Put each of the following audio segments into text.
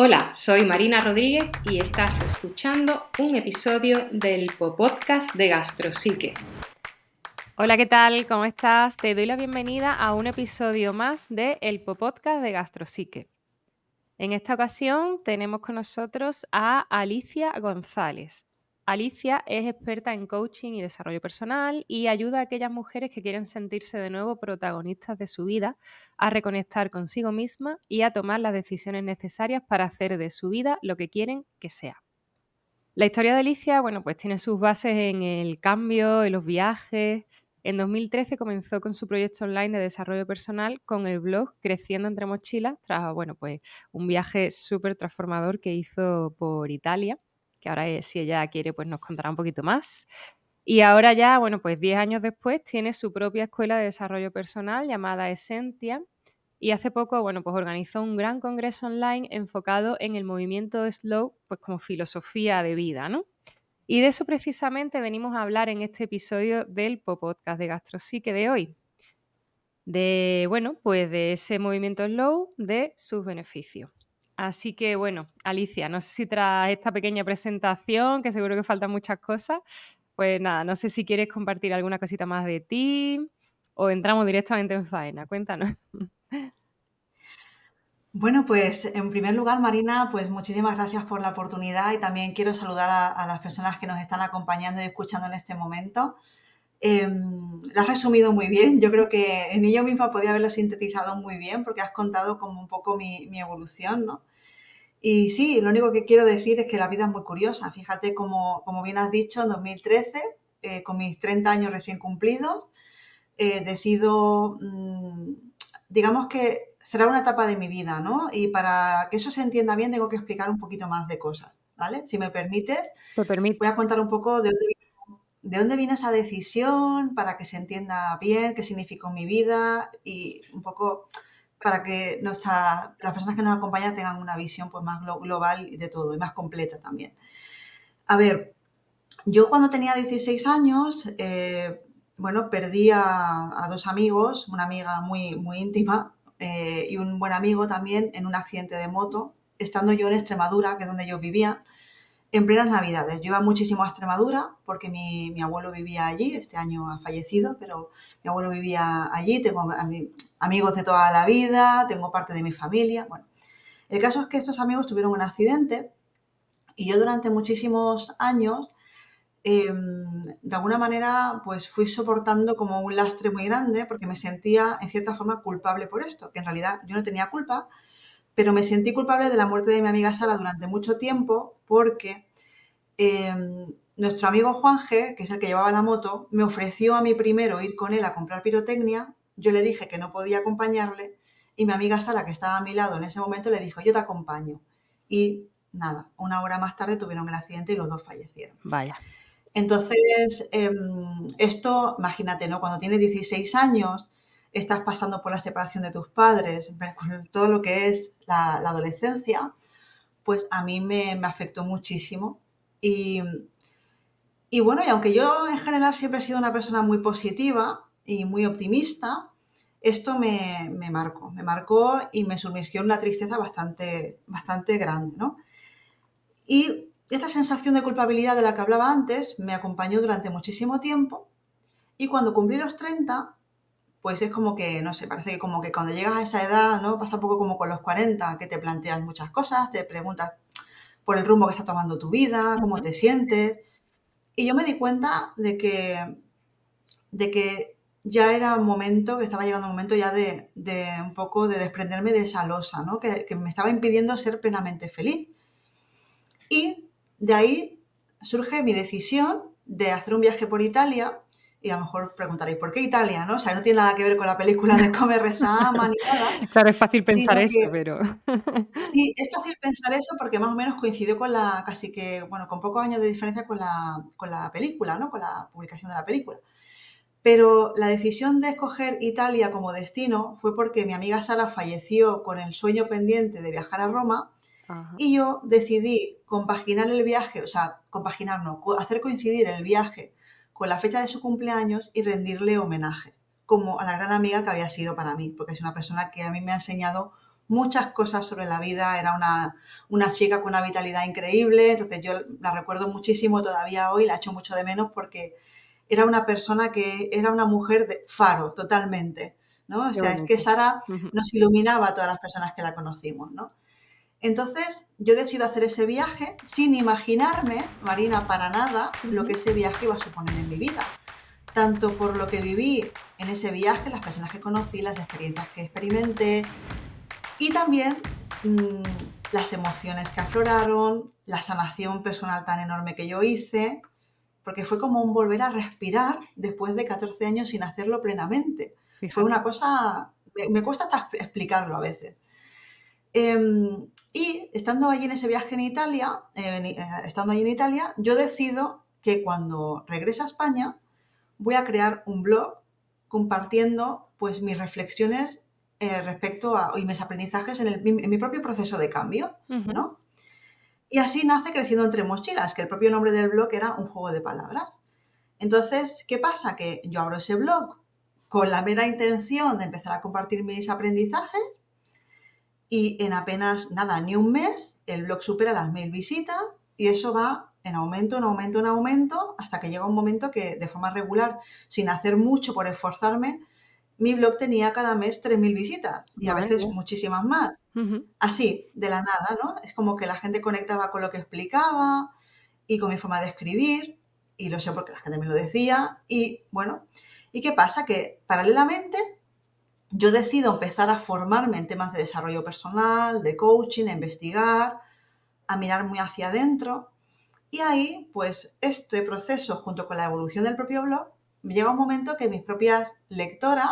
Hola, soy Marina Rodríguez y estás escuchando un episodio del podcast de Gastrosique. Hola, ¿qué tal? ¿Cómo estás? Te doy la bienvenida a un episodio más de El de Gastrosique. En esta ocasión tenemos con nosotros a Alicia González. Alicia es experta en coaching y desarrollo personal y ayuda a aquellas mujeres que quieren sentirse de nuevo protagonistas de su vida, a reconectar consigo misma y a tomar las decisiones necesarias para hacer de su vida lo que quieren que sea. La historia de Alicia, bueno, pues tiene sus bases en el cambio, en los viajes. En 2013 comenzó con su proyecto online de desarrollo personal con el blog Creciendo entre mochilas, tras, bueno, pues un viaje súper transformador que hizo por Italia que ahora si ella quiere pues nos contará un poquito más. Y ahora ya, bueno, pues 10 años después tiene su propia escuela de desarrollo personal llamada Essentia y hace poco, bueno, pues organizó un gran congreso online enfocado en el movimiento slow, pues como filosofía de vida, ¿no? Y de eso precisamente venimos a hablar en este episodio del podcast de Gastrosique de hoy. De, bueno, pues de ese movimiento slow, de sus beneficios. Así que bueno, Alicia, no sé si tras esta pequeña presentación, que seguro que faltan muchas cosas, pues nada, no sé si quieres compartir alguna cosita más de ti o entramos directamente en faena. Cuéntanos. Bueno, pues en primer lugar, Marina, pues muchísimas gracias por la oportunidad y también quiero saludar a, las personas que nos están acompañando y escuchando en este momento. Eh, lo has resumido muy bien. Yo creo que en ello misma podía haberlo sintetizado muy bien porque has contado como un poco mi, mi, evolución, ¿no? Y sí, lo único que quiero decir es que la vida es muy curiosa. Fíjate, como, como bien has dicho, en 2013, eh, con mis 30 años recién cumplidos, eh, decido, mmm, digamos que será una etapa de mi vida, ¿no? Y para que eso se entienda bien, tengo que explicar un poquito más de cosas, ¿vale? Si me permites, voy a contar un poco de dónde de dónde viene esa decisión para que se entienda bien qué significó mi vida y un poco para que nuestra, las personas que nos acompañan tengan una visión pues, más global de todo y más completa también. A ver, yo cuando tenía 16 años, eh, bueno, perdí a, dos amigos, una amiga muy, muy íntima eh, y un buen amigo también en un accidente de moto, estando yo en Extremadura, que es donde yo vivía en plenas Navidades. Yo iba muchísimo a Extremadura porque mi, mi, abuelo vivía allí, este año ha fallecido, pero mi abuelo vivía allí, tengo amigos de toda la vida, tengo parte de mi familia. Bueno, el caso es que estos amigos tuvieron un accidente y yo durante muchísimos años, eh, de alguna manera, pues fui soportando como un lastre muy grande porque me sentía en cierta forma culpable por esto, que en realidad yo no tenía culpa, pero me sentí culpable de la muerte de mi amiga Sara durante mucho tiempo porque eh, nuestro amigo Juan G, que es el que llevaba la moto, me ofreció a mí primero ir con él a comprar pirotecnia. Yo le dije que no podía acompañarle y mi amiga Sara, que estaba a mi lado en ese momento, le dijo, yo te acompaño. Y nada, una hora más tarde tuvieron el accidente y los dos fallecieron. Vaya. Entonces, eh, esto, imagínate, ¿no? Cuando tienes 16 años, estás pasando por la separación de tus padres, todo lo que es la, adolescencia, pues a mí me, afectó muchísimo. Y, y, bueno, y aunque yo en general siempre he sido una persona muy positiva y muy optimista, esto me, me marcó, me marcó y me sumergió en una tristeza bastante, bastante grande, ¿no? Y esta sensación de culpabilidad de la que hablaba antes me acompañó durante muchísimo tiempo y cuando cumplí los 30 pues es como que, no sé, parece que como que cuando llegas a esa edad, ¿no? Pasa un poco como con los 40, que te planteas muchas cosas, te preguntas por el rumbo que está tomando tu vida, cómo te sientes. Y yo me di cuenta de que, de que ya era un momento, que estaba llegando un momento ya de, de un poco de desprenderme de esa losa, ¿no? Que, que me estaba impidiendo ser plenamente feliz. Y de ahí surge mi decisión de hacer un viaje por Italia y a lo mejor preguntaréis, ¿por qué Italia? ¿no? O sea, no tiene nada que ver con la película de Come, Reza, Ama ni nada. Claro, es fácil pensar eso, pero... Sí, es fácil pensar eso porque más o menos coincidió con la, casi que, bueno, con pocos años de diferencia con la, con la película, ¿no? Con la publicación de la película. Pero la decisión de escoger Italia como destino fue porque mi amiga Sara falleció con el sueño pendiente de viajar a Roma Ajá. y yo decidí compaginar el viaje, o sea, compaginar no, hacer coincidir el viaje con la fecha de su cumpleaños y rendirle homenaje, como a la gran amiga que había sido para mí, porque es una persona que a mí me ha enseñado muchas cosas sobre la vida, era una, una chica con una vitalidad increíble, entonces yo la recuerdo muchísimo todavía hoy, la echo mucho de menos porque era una persona que era una mujer de faro totalmente, ¿no? O sea, es que Sara nos iluminaba a todas las personas que la conocimos, ¿no? Entonces, yo decido hacer ese viaje sin imaginarme, Marina, para nada, lo que ese viaje iba a suponer en mi vida. Tanto por lo que viví en ese viaje, las personas que conocí, las experiencias que experimenté y también mm, las emociones que afloraron, la sanación personal tan enorme que yo hice, porque fue como un volver a respirar después de 14 años sin hacerlo plenamente. Fue una cosa, me, cuesta hasta explicarlo a veces. Em, y estando allí en ese viaje en Italia, eh, estando allí en Italia, yo decido que cuando regrese a España voy a crear un blog compartiendo pues mis reflexiones eh, respecto a y mis aprendizajes en, mi propio proceso de cambio, ¿no? Y así nace Creciendo entre mochilas, que el propio nombre del blog era un juego de palabras. Entonces, ¿qué pasa? Que yo abro ese blog con la mera intención de empezar a compartir mis aprendizajes y en apenas nada, ni un mes, el blog supera las mil visitas y eso va en aumento, en aumento, en aumento, hasta que llega un momento que de forma regular, sin hacer mucho por esforzarme, mi blog tenía cada mes 3.000 visitas y a veces muchísimas más. Así, de la nada, ¿no? Es como que la gente conectaba con lo que explicaba y con mi forma de escribir, y lo sé porque la gente me lo decía, y bueno, ¿y qué pasa? Que paralelamente yo decido empezar a formarme en temas de desarrollo personal, de coaching, a investigar, a mirar muy hacia adentro, y ahí, pues, este proceso, junto con la evolución del propio blog, llega un momento que mis propias lectoras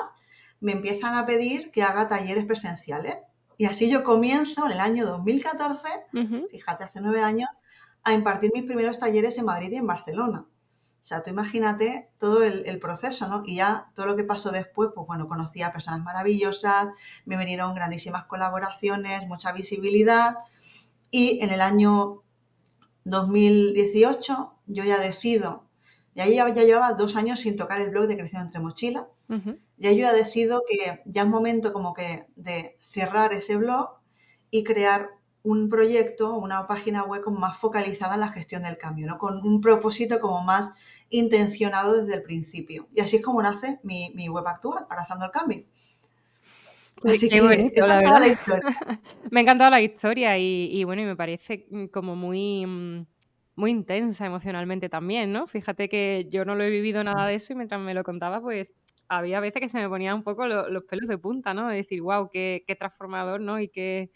me empiezan a pedir que haga talleres presenciales. Y así yo comienzo en el año 2014, fíjate, hace nueve años, a impartir mis primeros talleres en Madrid y en Barcelona. O sea, tú imagínate todo el, proceso, ¿no? Y ya todo lo que pasó después, pues bueno, conocí a personas maravillosas, me vinieron grandísimas colaboraciones, mucha visibilidad. Y en el año 2018 yo ya decido y ahí ya, llevaba dos años sin tocar el blog de Creciendo entre Mochilas. Ya yo ya decido que ya es momento como que de cerrar ese blog y crear un proyecto, una página web como más focalizada en la gestión del cambio, ¿no? Con un propósito como más intencionado desde el principio. Y así es como nace mi, web actual, Abrazando el Cambio. Así que, bonito, la verdad. me ha encantado la historia y, y, bueno, y me parece mm, como muy mm, muy intensa emocionalmente también, ¿no? Fíjate que yo no lo he vivido nada de eso y mientras me lo contaba, pues había veces que se me ponían un poco los pelos de punta, ¿no? De decir, wow, qué, transformador, ¿no? Y qué,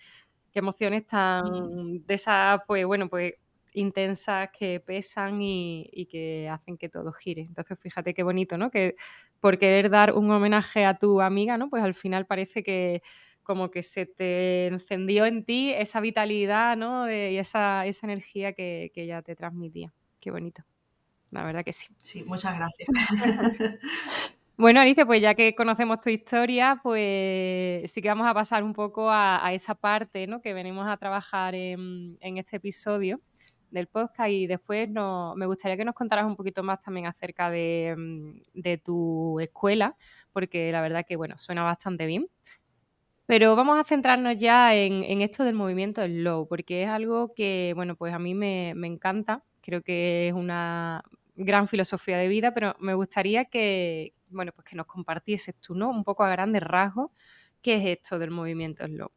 emociones tan de esas, pues bueno, pues intensas que pesan y, y, que hacen que todo gire. Entonces, fíjate qué bonito, ¿no? Que por querer dar un homenaje a tu amiga, ¿no? Pues al final parece que como que se te encendió en ti esa vitalidad, ¿no? y esa, energía que, que ella te transmitía. Qué bonito. La verdad que sí. Sí, muchas gracias. Bueno, Alicia, pues ya que conocemos tu historia, pues sí que vamos a pasar un poco a, esa parte ¿no? que venimos a trabajar en, este episodio del podcast y después me gustaría que nos contaras un poquito más también acerca de, mm, de, tu escuela, porque la verdad que, bueno, suena bastante bien. Pero vamos a centrarnos ya en, esto del movimiento slow, porque es algo que, bueno, pues a mí me, encanta. Creo que es una gran filosofía de vida, pero me gustaría que, bueno, pues que nos compartieses tú, ¿no? Un poco a grandes rasgos, ¿qué es esto del movimiento slow?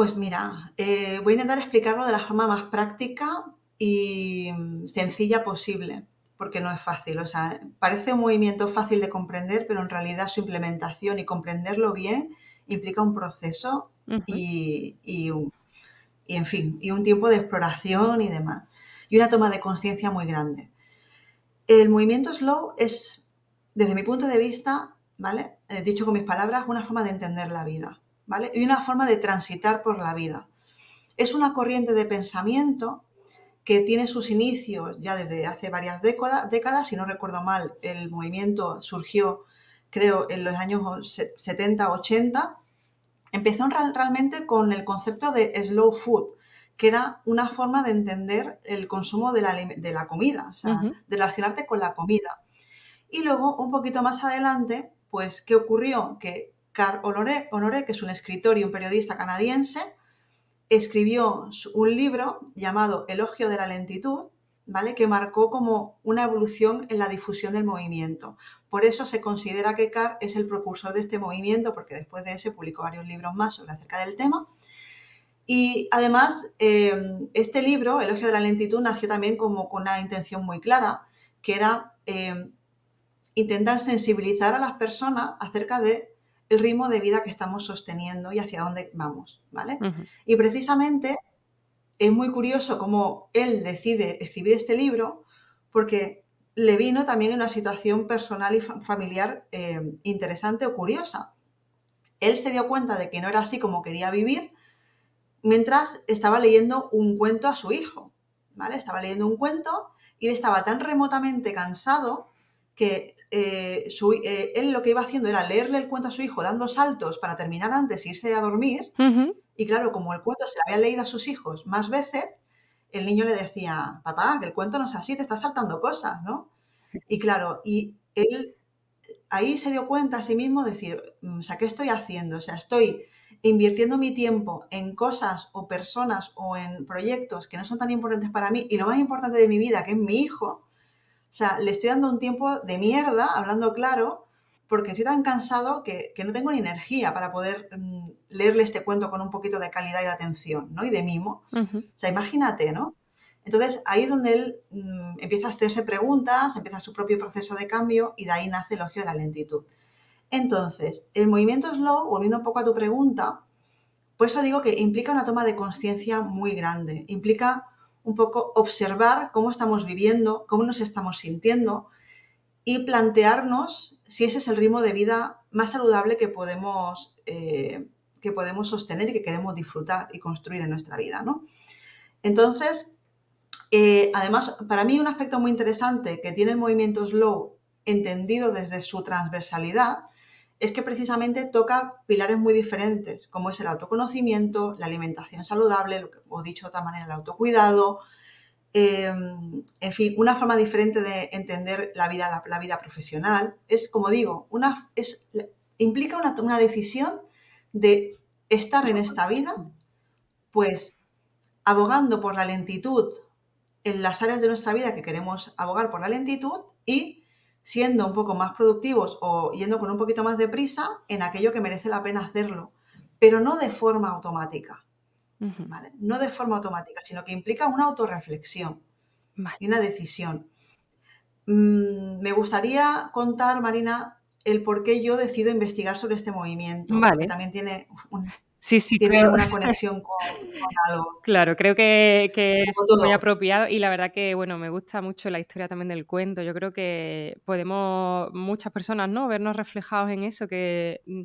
Pues mira, eh, voy a intentar explicarlo de la forma más práctica y sencilla posible porque no es fácil. O sea, parece un movimiento fácil de comprender, pero en realidad su implementación y comprenderlo bien implica un proceso y, en fin, y un tiempo de exploración y demás. Y una toma de conciencia muy grande. El movimiento slow es, desde mi punto de vista, ¿vale? Eh, dicho con mis palabras, una forma de entender la vida, ¿vale? Y una forma de transitar por la vida. Es una corriente de pensamiento que tiene sus inicios ya desde hace varias décadas, si no recuerdo mal, el movimiento surgió creo en los años 70-80, empezó realmente con el concepto de slow food, que era una forma de entender el consumo de la, comida, o sea, de relacionarte con la comida. Y luego, un poquito más adelante, pues, ¿qué ocurrió? Que Carl Honoré, que es un escritor y un periodista canadiense, escribió un libro llamado Elogio de la lentitud, ¿vale? Que marcó como una evolución en la difusión del movimiento. Por eso se considera que Carr es el propulsor de este movimiento, porque después de ese publicó varios libros más sobre acerca del tema. Y además, eh, este libro, Elogio de la lentitud, nació también como con una intención muy clara, que era eh, intentar sensibilizar a las personas acerca de el ritmo de vida que estamos sosteniendo y hacia dónde vamos, ¿vale? Y precisamente es muy curioso cómo él decide escribir este libro, porque le vino también en una situación personal y familiar eh, interesante o curiosa. Él se dio cuenta de que no era así como quería vivir mientras estaba leyendo un cuento a su hijo, ¿vale? Estaba leyendo un cuento y él estaba tan remotamente cansado que eh, eh, él lo que iba haciendo era leerle el cuento a su hijo dando saltos para terminar antes e irse a dormir. Y claro, como el cuento se lo había leído a sus hijos más veces, el niño le decía, papá, que el cuento no es así, te estás saltando cosas, ¿no? Y claro, y él ahí se dio cuenta a sí mismo, decir, mm, o sea, ¿qué estoy haciendo? O sea, estoy invirtiendo mi tiempo en cosas o personas o en proyectos que no son tan importantes para mí y lo más importante de mi vida, que es mi hijo, o sea, le estoy dando un tiempo de mierda, hablando claro, porque estoy tan cansado que, no tengo ni energía para poder mm, leerle este cuento con un poquito de calidad y de atención, ¿no? Y de mimo. O sea, imagínate, ¿no? Entonces, ahí es donde él mm, empieza a hacerse preguntas, empieza su propio proceso de cambio y de ahí nace el elogio de la lentitud. Entonces, el movimiento slow, volviendo un poco a tu pregunta, por eso digo que implica una toma de conciencia muy grande, implica un poco observar cómo estamos viviendo, cómo nos estamos sintiendo y plantearnos si ese es el ritmo de vida más saludable que podemos, eh, que podemos sostener y que queremos disfrutar y construir en nuestra vida. ¿no? Entonces, eh, además, para mí un aspecto muy interesante que tiene el movimiento slow entendido desde su transversalidad es que precisamente toca pilares muy diferentes, como es el autoconocimiento, la alimentación saludable, lo dicho de otra manera, el autocuidado, em, en fin, una forma diferente de entender la vida, la, vida profesional. Es, como digo, una, es, implica una, una decisión de estar en esta vida, pues abogando por la lentitud en las áreas de nuestra vida que queremos abogar por la lentitud y siendo un poco más productivos o yendo con un poquito más de prisa en aquello que merece la pena hacerlo, pero no de forma automática. No de forma automática, sino que implica una autorreflexión y una decisión. Mm, me gustaría contar, Marina, el por qué yo decido investigar sobre este movimiento, que también tiene un, Sí, sí, tiene una conexión con, algo. Claro, creo que, es muy apropiado y la verdad que, bueno, me gusta mucho la historia también del cuento. Yo creo que podemos, muchas personas, ¿no? Vernos reflejados en eso, que mm,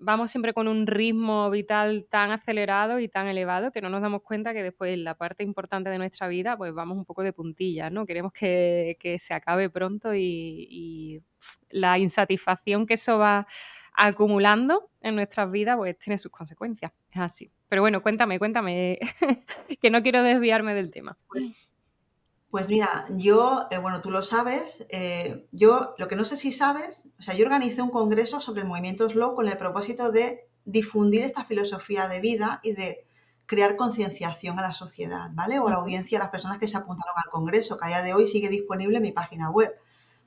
vamos siempre con un ritmo vital tan acelerado y tan elevado que no nos damos cuenta que después la parte importante de nuestra vida, pues vamos un poco de puntilla, ¿no? Queremos que, se acabe pronto y, y la insatisfacción que eso va acumulando en nuestras vidas, pues tiene sus consecuencias. Es así. Pero bueno, cuéntame, cuéntame, que no quiero desviarme del tema. Pues, pues mira, yo, eh, bueno, tú lo sabes, eh, yo lo que no sé si sabes, o sea, yo organicé un congreso sobre el movimiento slow con el propósito de difundir esta filosofía de vida y de crear concienciación a la sociedad, ¿vale? O a la audiencia, a las personas que se apuntaron al congreso, que a día de hoy sigue disponible en mi página web,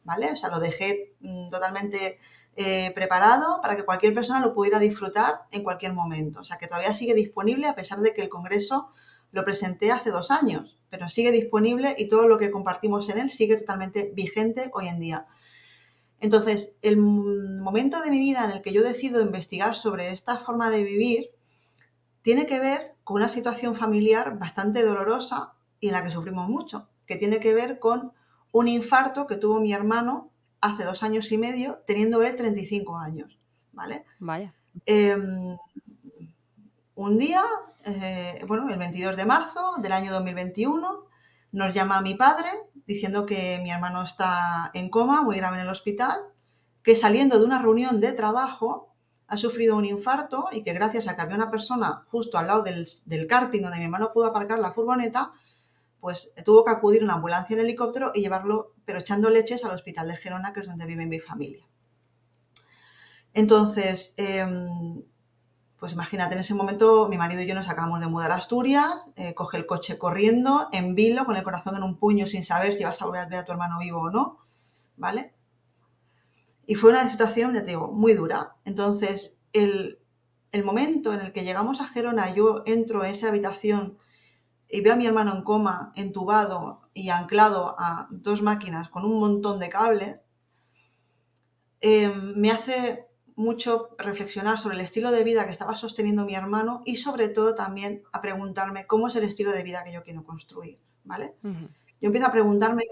¿vale? O sea, lo dejé mm, totalmente eh, preparado para que cualquier persona lo pudiera disfrutar en cualquier momento. O sea que todavía sigue disponible a pesar de que el Congreso lo presenté hace dos años, pero sigue disponible y todo lo que compartimos en él sigue totalmente vigente hoy en día. Entonces, el momento de mi vida en el que yo decido investigar sobre esta forma de vivir tiene que ver con una situación familiar bastante dolorosa y en la que sufrimos mucho, que tiene que ver con un infarto que tuvo mi hermano hace dos años y medio, teniendo él 35 años, ¿vale? Vaya. Em, un día, eh, bueno, el 22 de marzo del año 2021, nos llama mi padre diciendo que mi hermano está en coma, muy grave en el hospital, que saliendo de una reunión de trabajo ha sufrido un infarto y que gracias a que había una persona justo al lado del, del karting donde mi hermano pudo aparcar la furgoneta, pues tuvo que acudir una ambulancia en helicóptero y llevarlo, pero echando leches al hospital de Gerona, que es donde vive mi familia. Entonces, em, pues imagínate, en ese momento mi marido y yo nos acabamos de mudar a Asturias, eh, coge el coche corriendo, en vilo, con el corazón en un puño, sin saber si vas a volver a ver a tu hermano vivo o no, ¿vale? Y fue una situación, ya te digo, muy dura. Entonces, el, el momento en el que llegamos a Gerona, yo entro en esa habitación y veo a mi hermano en coma, entubado y anclado a dos máquinas con un montón de cables, em, me hace mucho reflexionar sobre el estilo de vida que estaba sosteniendo mi hermano y sobre todo también a preguntarme cómo es el estilo de vida que yo quiero construir, ¿vale? Yo empiezo a preguntarme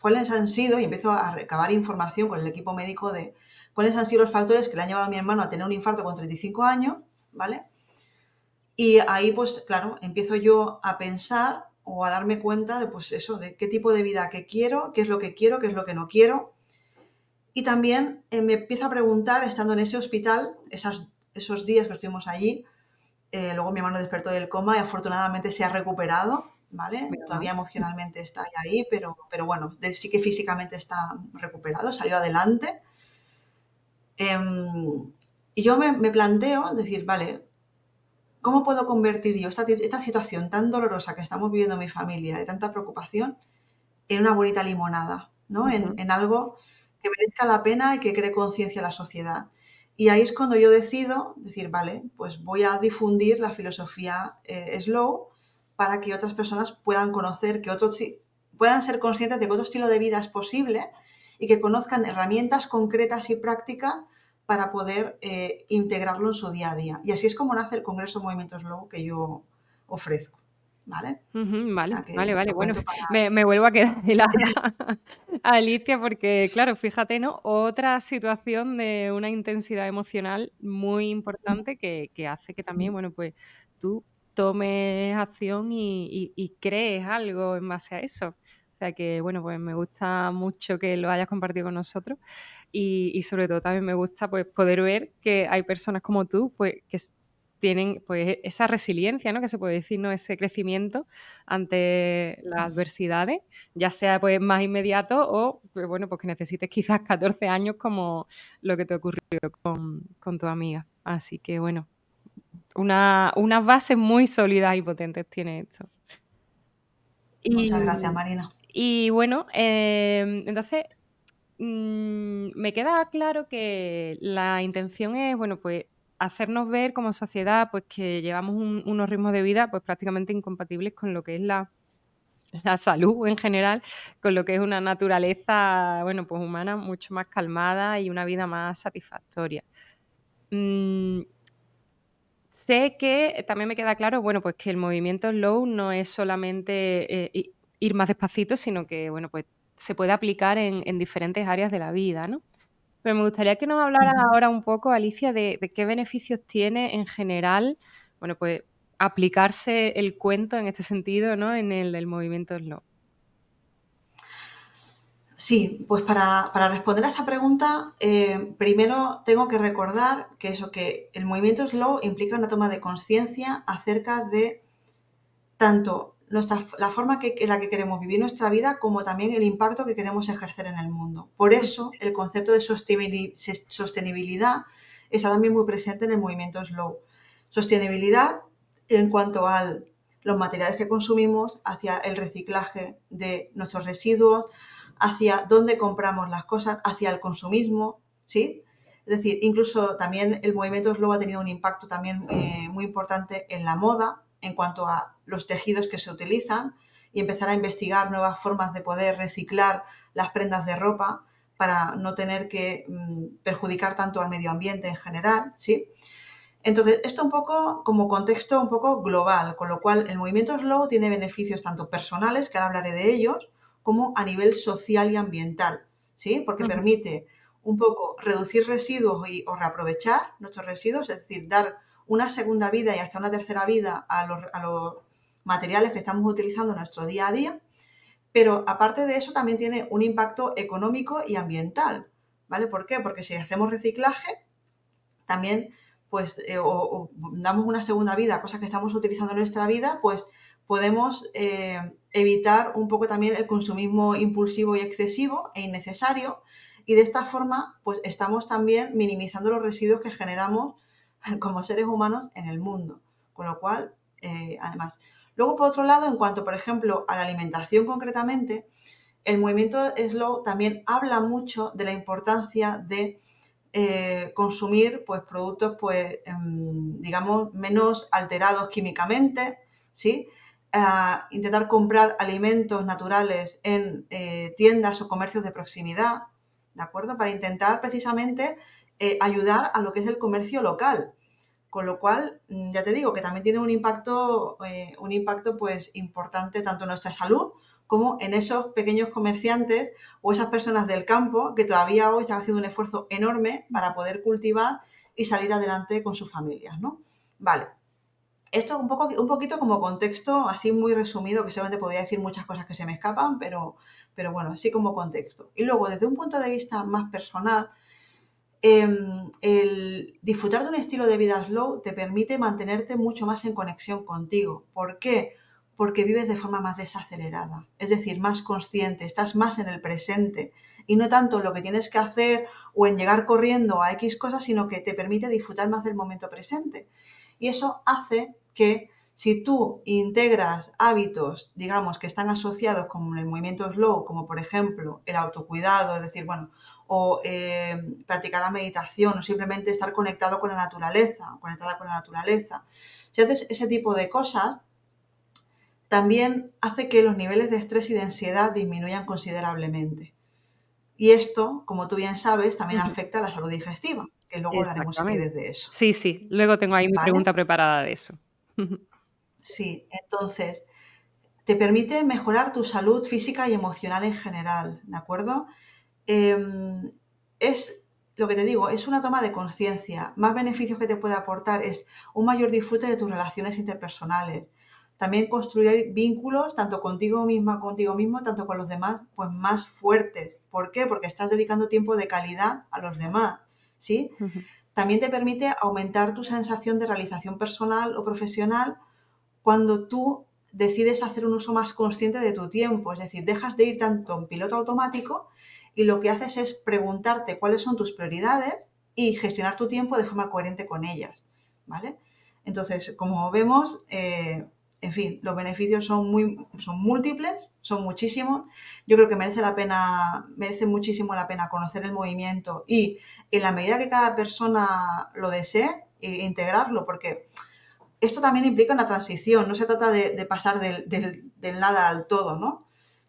cuáles han sido y empiezo a recabar información con el equipo médico de cuáles han sido los factores que le han llevado a mi hermano a tener un infarto con 35 años, ¿vale? Y ahí, pues claro, empiezo yo a pensar o a darme cuenta de, pues eso, de qué tipo de vida que quiero, qué es lo que quiero, qué es lo que no quiero. Y también eh, me empiezo a preguntar, estando en ese hospital, esas, esos días que estuvimos allí, eh, luego mi hermano despertó del coma y afortunadamente se ha recuperado, ¿vale? Todavía emocionalmente está ahí, pero, pero bueno, sí que físicamente está recuperado, salió adelante. Em, y yo me, me planteo decir, vale, ¿Cómo puedo convertir yo esta, situación tan dolorosa que estamos viviendo mi familia, de tanta preocupación, en una bonita limonada, ¿no? en, algo que merezca la pena y que cree conciencia a la sociedad. Y ahí es cuando yo decido decir, vale, pues voy a difundir la filosofía eh, slow para que otras personas puedan conocer, que otros puedan ser conscientes de que otro estilo de vida es posible y que conozcan herramientas concretas y prácticas para poder eh, integrarlo en su día a día. Y así es como nace el Congreso Movimientos Lobo que yo ofrezco. ¿Vale? vale, vale, vale. Bueno, me, vuelvo a quedar helada, Alicia, porque, claro, fíjate, ¿no? Otra situación de una intensidad emocional muy importante que, hace que también, bueno, pues tú tomes acción y crees algo en base a eso. Sea que, bueno, pues me gusta mucho que lo hayas compartido con nosotros y, sobre todo también me gusta pues poder ver que hay personas como tú pues que tienen pues esa resiliencia, ¿no? Que se puede decir, ¿no? Ese crecimiento ante las adversidades, ya sea pues más inmediato o, pues, bueno, pues que necesites quizás 14 años como lo que te ocurrió con, tu amiga. Así que, bueno, una, unas bases muy sólidas y potentes tiene esto. Muchas gracias, Marina. Y bueno, em, entonces mm, me queda claro que la intención es, bueno, pues hacernos ver como sociedad pues que llevamos unos ritmos de vida pues prácticamente incompatibles con lo que es la, la salud en general, con lo que es una naturaleza, bueno, pues humana mucho más calmada y una vida más satisfactoria. Mm, sé que también me queda claro, bueno, pues que el movimiento slow no es solamente eh, ir más despacito, sino que, bueno, pues se puede aplicar en, diferentes áreas de la vida, ¿no? Pero me gustaría que nos hablaras ahora un poco, Alicia, de, qué beneficios tiene en general, bueno, pues aplicarse el cuento en este sentido, ¿no? En el del movimiento slow. Sí, pues para, responder a esa pregunta, eh, primero tengo que recordar que eso, que el movimiento slow implica una toma de conciencia acerca de tanto la forma que, en la que queremos vivir nuestra vida como también el impacto que queremos ejercer en el mundo. Por eso el concepto de sostenibilidad está también muy presente en el movimiento Slow. Sostenibilidad en cuanto a los materiales que consumimos, hacia el reciclaje de nuestros residuos, hacia dónde compramos las cosas, hacia el consumismo, ¿sí? Es decir, incluso también el movimiento Slow ha tenido un impacto también eh, muy importante en la moda, en cuanto a los tejidos que se utilizan y empezar a investigar nuevas formas de poder reciclar las prendas de ropa para no tener que mm, perjudicar tanto al medio ambiente en general, ¿sí? Entonces, esto un poco como contexto un poco global, con lo cual el movimiento slow tiene beneficios tanto personales, que ahora hablaré de ellos, como a nivel social y ambiental, ¿sí? Porque permite un poco reducir residuos y, o reaprovechar nuestros residuos, es decir, dar una segunda vida y hasta una tercera vida a los, materiales que estamos utilizando en nuestro día a día, pero aparte de eso también tiene un impacto económico y ambiental, ¿vale? ¿Por qué? Porque si hacemos reciclaje, también pues eh, damos una segunda vida a cosas que estamos utilizando en nuestra vida, pues podemos eh, evitar un poco también el consumismo impulsivo y excesivo e innecesario y de esta forma pues estamos también minimizando los residuos que generamos como seres humanos en el mundo. Con lo cual, eh, además, luego por otro lado, en cuanto por ejemplo a la alimentación concretamente, el movimiento slow también habla mucho de la importancia de eh, consumir pues, productos, pues, em, digamos, menos alterados químicamente, ¿sí? intentar comprar alimentos naturales en eh, tiendas o comercios de proximidad, ¿de acuerdo? Para intentar precisamente eh, ayudar a lo que es el comercio local. Con lo cual, mm, ya te digo que también tiene un impacto, un impacto pues importante tanto en nuestra salud como en esos pequeños comerciantes o esas personas del campo que todavía hoy están haciendo un esfuerzo enorme para poder cultivar y salir adelante con sus familias, ¿no? Vale. Esto un, poco, un poquito como contexto, así muy resumido, que seguramente podría decir muchas cosas que se me escapan, pero, pero bueno, así como contexto. Y luego, desde un punto de vista más personal, em, el disfrutar de un estilo de vida slow te permite mantenerte mucho más en conexión contigo. ¿Por qué? porque vives de forma más desacelerada, es decir, más consciente, estás más en el presente y no tanto lo que tienes que hacer o en llegar corriendo a X cosas, sino que te permite disfrutar más del momento presente. Y eso hace que si tú integras hábitos, digamos, que están asociados con el movimiento slow, como por ejemplo el autocuidado, es decir, bueno, o eh, practicar la meditación o simplemente estar conectado con la naturaleza, conectada con la naturaleza, si haces ese tipo de cosas, también hace que los niveles de estrés y de ansiedad disminuyan considerablemente. Y esto, como tú bien sabes, también afecta a la salud digestiva, que luego hablaremos de eso. Sí, sí, luego tengo ahí mi pregunta preparada de eso. sí, entonces, te permite mejorar tu salud física y emocional en general, ¿de acuerdo? Em, es lo que te digo, es una toma de conciencia. Más beneficios que te puede aportar es un mayor disfrute de tus relaciones interpersonales, también construir vínculos tanto contigo misma, contigo mismo, tanto con los demás, pues más fuertes. ¿Por qué? Porque estás dedicando tiempo de calidad a los demás, ¿sí? También te permite aumentar tu sensación de realización personal o profesional cuando tú decides hacer un uso más consciente de tu tiempo, es decir, dejas de ir tanto en piloto automático y lo que haces es preguntarte cuáles son tus prioridades y gestionar tu tiempo de forma coherente con ellas, ¿vale? Entonces, como vemos, eh, en fin, los beneficios son muy, son múltiples, son muchísimos. Yo creo que merece la pena, merece muchísimo la pena conocer el movimiento y en la medida que cada persona lo desee, integrarlo, porque esto también implica una transición, no se trata de, pasar del, nada al todo, ¿no?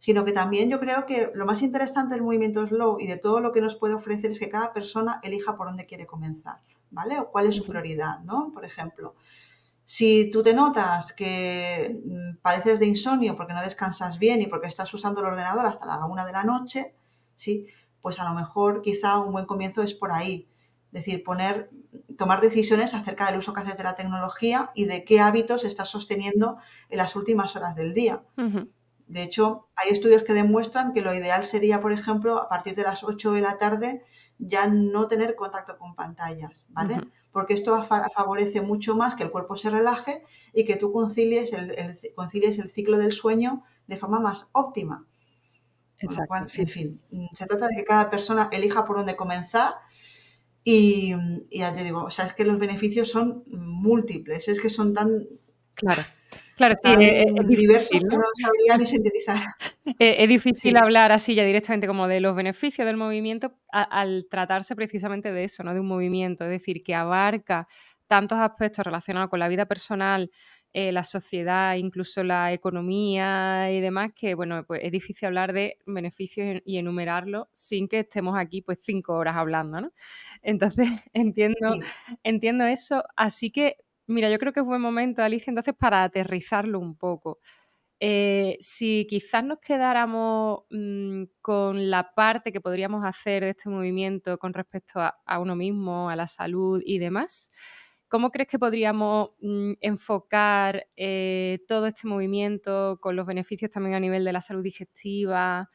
Sino que también yo creo que lo más interesante del movimiento slow y de todo lo que nos puede ofrecer es que cada persona elija por dónde quiere comenzar, ¿vale? O cuál es su prioridad, ¿no? Por ejemplo, si tú te notas que mm, padeces de insomnio porque no descansas bien y porque estás usando el ordenador hasta la una de la noche, ¿sí? pues a lo mejor quizá un buen comienzo es por ahí. Es decir, poner, tomar decisiones acerca del uso que haces de la tecnología y de qué hábitos estás sosteniendo en las últimas horas del día. De hecho, hay estudios que demuestran que lo ideal sería, por ejemplo, a partir de las 8 de la tarde ya no tener contacto con pantallas, ¿vale? porque esto favorece mucho más que el cuerpo se relaje y que tú concilies el, concilies el ciclo del sueño de forma más óptima. Exacto, cual, en fin, se trata de que cada persona elija por dónde comenzar y, ya te digo, o sea, es que los beneficios son múltiples, es que son tan... Claro. Claro, sí, es, diversos ¿no? que no sabría ni sintetizar. Es, difícil hablar así ya directamente como de los beneficios del movimiento al tratarse precisamente de eso, ¿no? De un movimiento, es decir, que abarca tantos aspectos relacionados con la vida personal, eh, la sociedad, incluso la economía y demás, que bueno, pues es difícil hablar de beneficios y enumerarlo sin que estemos aquí pues cinco horas hablando, ¿no? Entonces entiendo, entiendo eso. Así que Mira, yo creo que es buen momento, Alicia, entonces para aterrizarlo un poco. Eh, si quizás nos quedáramos mm, con la parte que podríamos hacer de este movimiento con respecto a, uno mismo, a la salud y demás, ¿cómo crees que podríamos mm, enfocar eh, todo este movimiento con los beneficios también a nivel de la salud digestiva?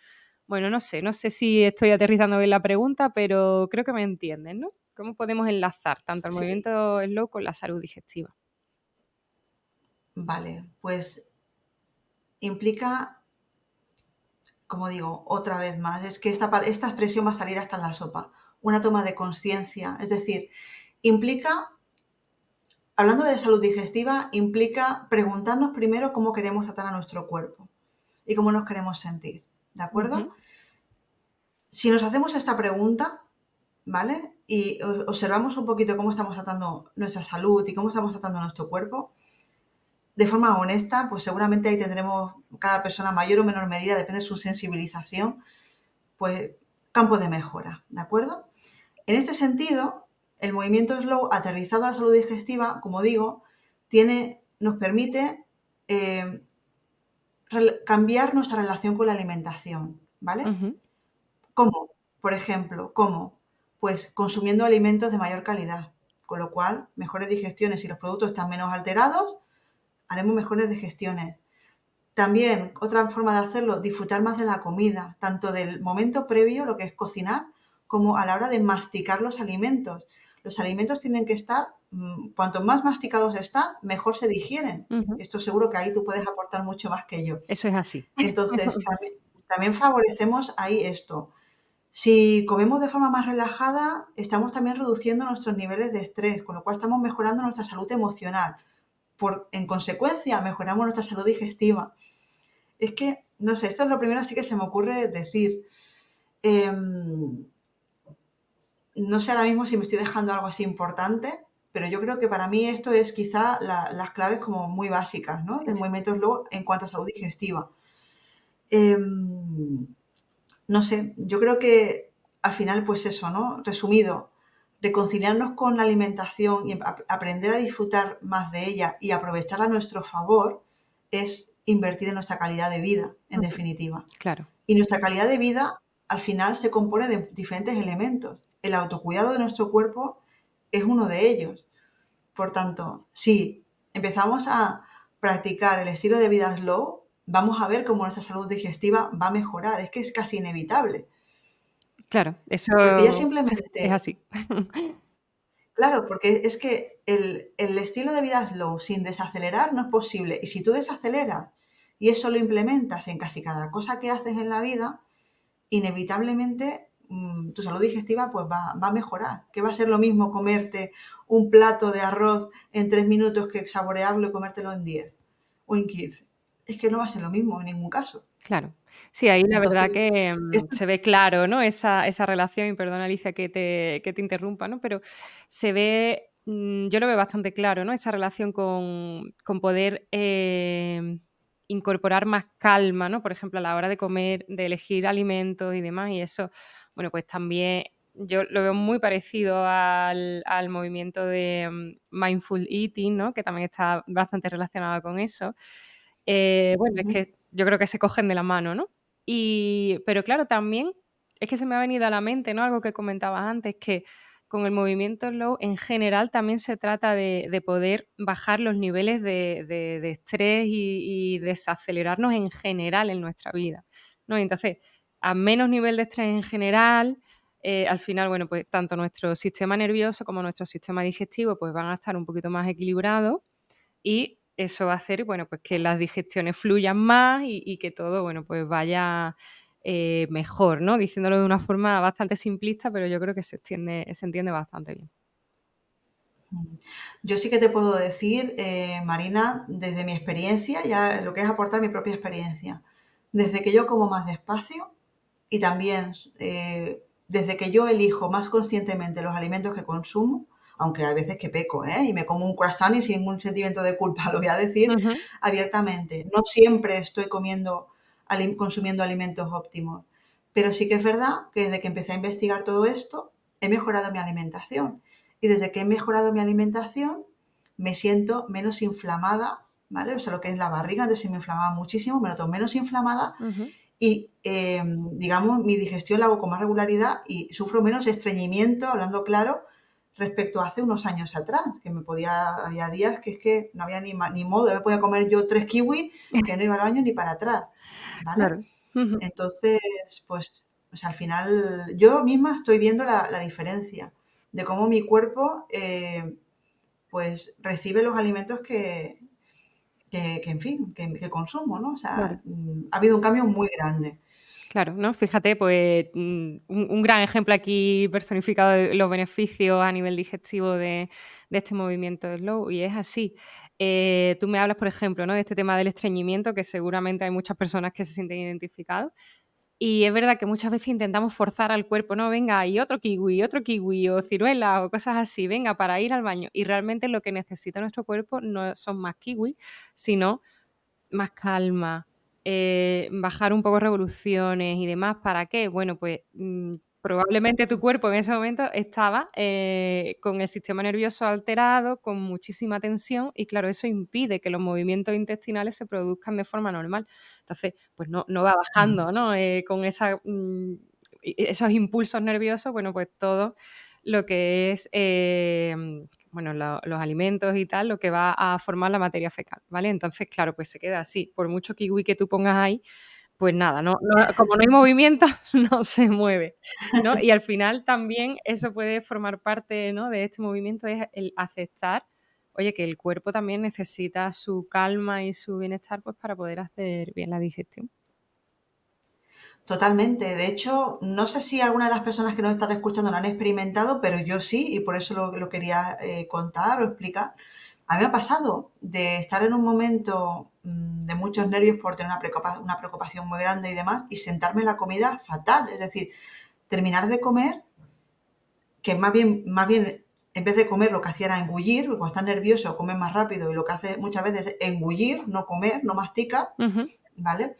Bueno, no sé, no sé si estoy aterrizando bien la pregunta, pero creo que me entienden, ¿no? ¿Cómo podemos enlazar tanto el movimiento slow con la salud digestiva? Vale, pues implica, como digo, otra vez más, es que esta, esta expresión va a salir hasta en la sopa, una toma de conciencia, es decir, implica, hablando de salud digestiva, implica preguntarnos primero cómo queremos tratar a nuestro cuerpo y cómo nos queremos sentir, ¿de acuerdo? Si nos hacemos esta pregunta, ¿vale? Y observamos un poquito cómo estamos tratando nuestra salud y cómo estamos tratando nuestro cuerpo, de forma honesta, pues seguramente ahí tendremos cada persona mayor o menor medida, depende de su sensibilización, pues campo de mejora, ¿de acuerdo? En este sentido, el movimiento slow aterrizado a la salud digestiva, como digo, tiene, nos permite eh, cambiar nuestra relación con la alimentación, ¿vale? ¿Cómo? Por ejemplo, ¿cómo? Pues consumiendo alimentos de mayor calidad, con lo cual mejores digestiones. Si los productos están menos alterados, haremos mejores digestiones. También, otra forma de hacerlo, disfrutar más de la comida, tanto del momento previo, lo que es cocinar, como a la hora de masticar los alimentos. Los alimentos tienen que estar, mm, cuanto más masticados están, mejor se digieren. Esto seguro que ahí tú puedes aportar mucho más que yo. Eso es así. Entonces, también favorecemos ahí esto. Si comemos de forma más relajada, estamos también reduciendo nuestros niveles de estrés, con lo cual estamos mejorando nuestra salud emocional. Por, en consecuencia, mejoramos nuestra salud digestiva. Es que, no sé, esto es lo primero así que se me ocurre decir. Em, no sé ahora mismo si me estoy dejando algo así importante, pero yo creo que para mí esto es quizá las claves como muy básicas, ¿no? Del movimiento slow en cuanto a salud digestiva. Em, no sé, yo creo que al final, pues eso, ¿no? Resumido, reconciliarnos con la alimentación y aprender a disfrutar más de ella y aprovecharla a nuestro favor es invertir en nuestra calidad de vida, en definitiva. Claro. Y nuestra calidad de vida al final se compone de diferentes elementos. El autocuidado de nuestro cuerpo es uno de ellos. Por tanto, si empezamos a practicar el estilo de vida slow, vamos a ver cómo nuestra salud digestiva va a mejorar. Es que es casi inevitable. Claro, eso porque simplemente, es así. Claro, porque es que el, estilo de vida slow sin desacelerar no es posible. Y si tú desaceleras y eso lo implementas en casi cada cosa que haces en la vida, inevitablemente mm, tu salud digestiva pues va, va, a mejorar. Que va a ser lo mismo comerte un plato de arroz en tres minutos que saborearlo y comértelo en diez o en quince es que no va a ser lo mismo en ningún caso. Claro. Sí, ahí la verdad que mm, se ve claro, ¿no? Esa, relación, y perdona Alicia que te, te interrumpa, ¿no? Pero se ve, mm, yo lo veo bastante claro, ¿no? Esa relación con, poder em, incorporar más calma, ¿no? Por ejemplo, a la hora de comer, de elegir alimentos y demás, y eso, bueno, pues también yo lo veo muy parecido al, al movimiento de mm, mindful eating, ¿no? Que también está bastante relacionado con eso. Eh, bueno, es que yo creo que se cogen de la mano, ¿no? Y, pero claro, también es que se me ha venido a la mente, ¿no? Algo que comentabas antes, que con el movimiento slow en general también se trata de, poder bajar los niveles de, estrés y, desacelerarnos en general en nuestra vida, ¿no? entonces, a menos nivel de estrés en general, eh, al final, bueno, pues tanto nuestro sistema nervioso como nuestro sistema digestivo pues van a estar un poquito más equilibrados y eso va a hacer bueno, pues que las digestiones fluyan más y, que todo bueno, pues vaya eh, mejor, ¿no? Diciéndolo de una forma bastante simplista, pero yo creo que se, se entiende bastante bien. Mm. Yo sí que te puedo decir, eh, Marina, desde mi experiencia, ya lo que es aportar mi propia experiencia, desde que yo como más despacio y también eh, desde que yo elijo más conscientemente los alimentos que consumo, aunque hay veces que peco, ¿eh? Y me como un croissant y sin ningún sentimiento de culpa, lo voy a decir abiertamente. No siempre estoy comiendo, consumiendo alimentos óptimos, pero sí que es verdad que desde que empecé a investigar todo esto, he mejorado mi alimentación. Y desde que he mejorado mi alimentación, me siento menos inflamada, ¿vale? O sea, lo que es la barriga, antes se me inflamaba muchísimo, me noto menos inflamada y, em, digamos, mi digestión la hago con más regularidad y sufro menos estreñimiento, hablando claro, respecto a hace unos años atrás, que me podía, había días que es que no había ni, ni modo, me podía comer yo tres kiwis que no iba al baño ni para atrás, ¿vale? Entonces, pues, pues, al final yo misma estoy viendo la, diferencia de cómo mi cuerpo, eh, pues, recibe los alimentos que, que, en fin, que, consumo, ¿no? O sea, mm, ha habido un cambio muy grande. Claro, ¿no? Fíjate, pues mm, un, gran ejemplo aquí personificado de los beneficios a nivel digestivo de, este movimiento slow, y es así. Eh, tú me hablas, por ejemplo, ¿no? de este tema del estreñimiento, que seguramente hay muchas personas que se sienten identificados. Y es verdad que muchas veces intentamos forzar al cuerpo, no, venga, y otro kiwi, otro kiwi, o ciruela, o cosas así, venga, para ir al baño. Y realmente lo que necesita nuestro cuerpo no son más kiwi, sino más calma, eh, bajar un poco revoluciones y demás. ¿Para qué? Bueno, pues mm, probablemente tu cuerpo en ese momento estaba eh, con el sistema nervioso alterado, con muchísima tensión y claro, eso impide que los movimientos intestinales se produzcan de forma normal. Entonces, pues no, no va bajando, ¿no? Eh, con esa, mm, esos impulsos nerviosos, bueno, pues todo lo que es em, bueno, los alimentos y tal, lo que va a formar la materia fecal, ¿vale? Entonces, claro, pues se queda así. Por mucho kiwi que tú pongas ahí, pues nada, no, como no hay movimiento, no se mueve. ¿no? Y al final también eso puede formar parte ¿no? de este movimiento, es el aceptar, oye, que el cuerpo también necesita su calma y su bienestar pues, para poder hacer bien la digestión. Totalmente. De hecho, no sé si alguna de las personas que nos están escuchando lo han experimentado, pero yo sí, y por eso lo, lo quería eh, contar o explicar. A mí me ha pasado de estar en un momento mm, de muchos nervios por tener una preocupación, una preocupación muy grande y demás, y sentarme en la comida fatal. Es decir, terminar de comer, que más bien, más bien en vez de comer lo que hacía era engullir, porque cuando estás nervioso comes más rápido y lo que hace muchas veces es engullir, no comer, no mastica, ¿vale?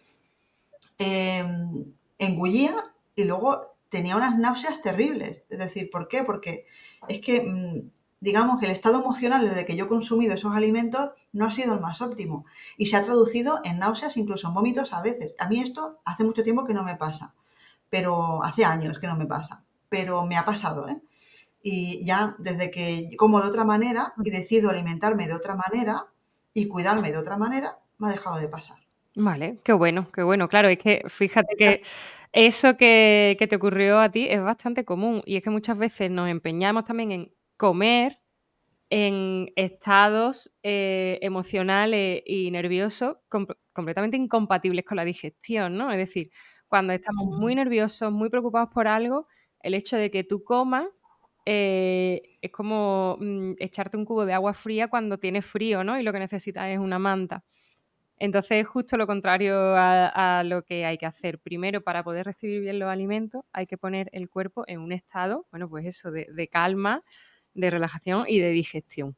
Em, engullía y luego tenía unas náuseas terribles. Es decir, ¿por qué? Porque es que mm, digamos que el estado emocional desde que yo he consumido esos alimentos no ha sido el más óptimo y se ha traducido en náuseas, incluso en vómitos a veces. A mí esto hace mucho tiempo que no me pasa, pero hace años que no me pasa, pero me ha pasado, ¿eh? Y ya desde que como de otra manera y decido alimentarme de otra manera y cuidarme de otra manera, me ha dejado de pasar. Vale, qué bueno, qué bueno. Claro, es que fíjate que eso que, que te ocurrió a ti es bastante común y es que muchas veces nos empeñamos también en comer en estados eh, emocionales y nerviosos completamente incompatibles con la digestión, ¿no? Es decir, cuando estamos muy nerviosos, muy preocupados por algo, el hecho de que tú comas eh, es como mm, echarte un cubo de agua fría cuando tienes frío, ¿no? Y lo que necesitas es una manta. Entonces es justo lo contrario a, lo que hay que hacer. Primero, para poder recibir bien los alimentos, hay que poner el cuerpo en un estado, bueno, pues eso, de, de calma, de relajación y de digestión.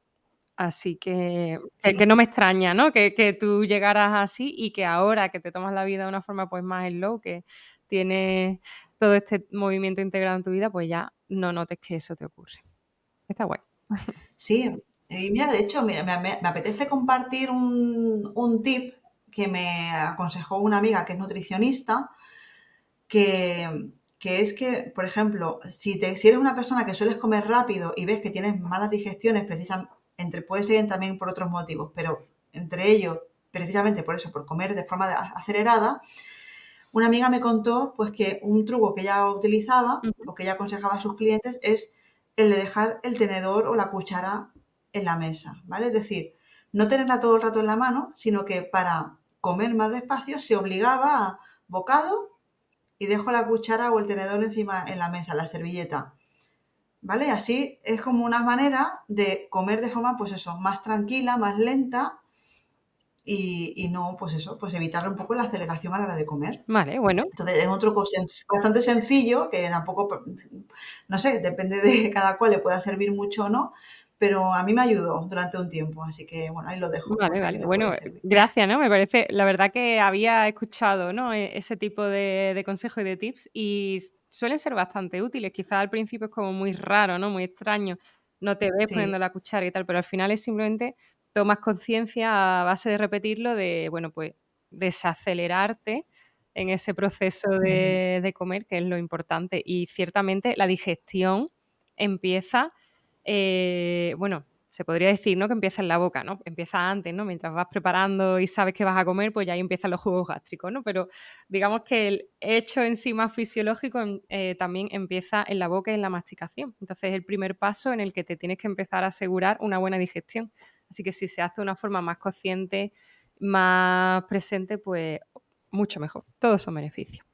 Así que, que, no me extraña, ¿no? Que, tú llegaras así y que ahora que te tomas la vida de una forma pues más slow, que tienes todo este movimiento integrado en tu vida, pues ya no notes que eso te ocurre. Está guay. Sí, y mira, de hecho, me, apetece compartir un, un, tip que me aconsejó una amiga que es nutricionista, que, que es que, por ejemplo, si, te, si eres una persona que sueles comer rápido y ves que tienes malas digestiones, precisamente, entre, puede ser también por otros motivos, pero entre ellos, precisamente por eso, por comer de forma acelerada, una amiga me contó pues que un truco que ella utilizaba o que ella aconsejaba a sus clientes es el de dejar el tenedor o la cuchara en la mesa, ¿vale? Es decir, no tenerla todo el rato en la mano, sino que para comer más despacio se obligaba a bocado y dejo la cuchara o el tenedor encima en la mesa, la servilleta. ¿Vale? Así es como una manera de comer de forma, pues eso, más tranquila, más lenta y, no, pues eso, pues evitar un poco la aceleración a la hora de comer. Vale, bueno. Entonces es un truco bastante sencillo que tampoco, no sé, depende de cada cual le pueda servir mucho o no, pero a mí me ayudó durante un tiempo, así que bueno, ahí lo dejo. Vale, vale. Bueno, gracias, ¿no? Me parece, la verdad que había escuchado, ¿no? E, ese tipo de, consejos y de tips y suelen ser bastante útiles. Quizás al principio es como muy raro, ¿no? Muy extraño. No te ves poniendo la cuchara y tal, pero al final es simplemente tomas conciencia a base de repetirlo de, bueno, pues desacelerarte en ese proceso de, de comer, que es lo importante. Y ciertamente la digestión empieza eh, bueno, se podría decir, ¿no? Que empieza en la boca, ¿no? Empieza antes, ¿no? Mientras vas preparando y sabes que vas a comer, pues ya ahí empiezan los jugos gástricos, ¿no? Pero digamos que el hecho en sí más fisiológico em, eh, también empieza en la boca y en la masticación. Entonces es el primer paso en el que te tienes que empezar a asegurar una buena digestión. Así que si se hace de una forma más consciente más presente, pues mucho mejor. Todos son beneficios.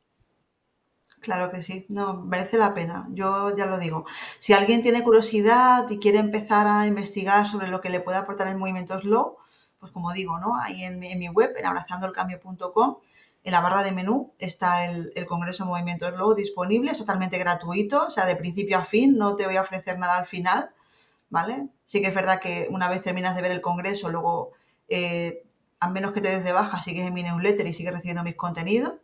Claro que sí, no, merece la pena, yo ya lo digo. Si alguien tiene curiosidad y quiere empezar a investigar sobre lo que le puede aportar el movimiento slow, pues como digo, ¿no? Ahí en, mi web, en abrazandoelcambio.com, en la barra de menú está el, el, Congreso Movimiento Slow disponible, es totalmente gratuito, o sea, de principio a fin, no te voy a ofrecer nada al final, ¿vale? Sí que es verdad que una vez terminas de ver el Congreso, luego, eh, a menos que te des de baja, sigues en mi newsletter y sigues recibiendo mis contenidos,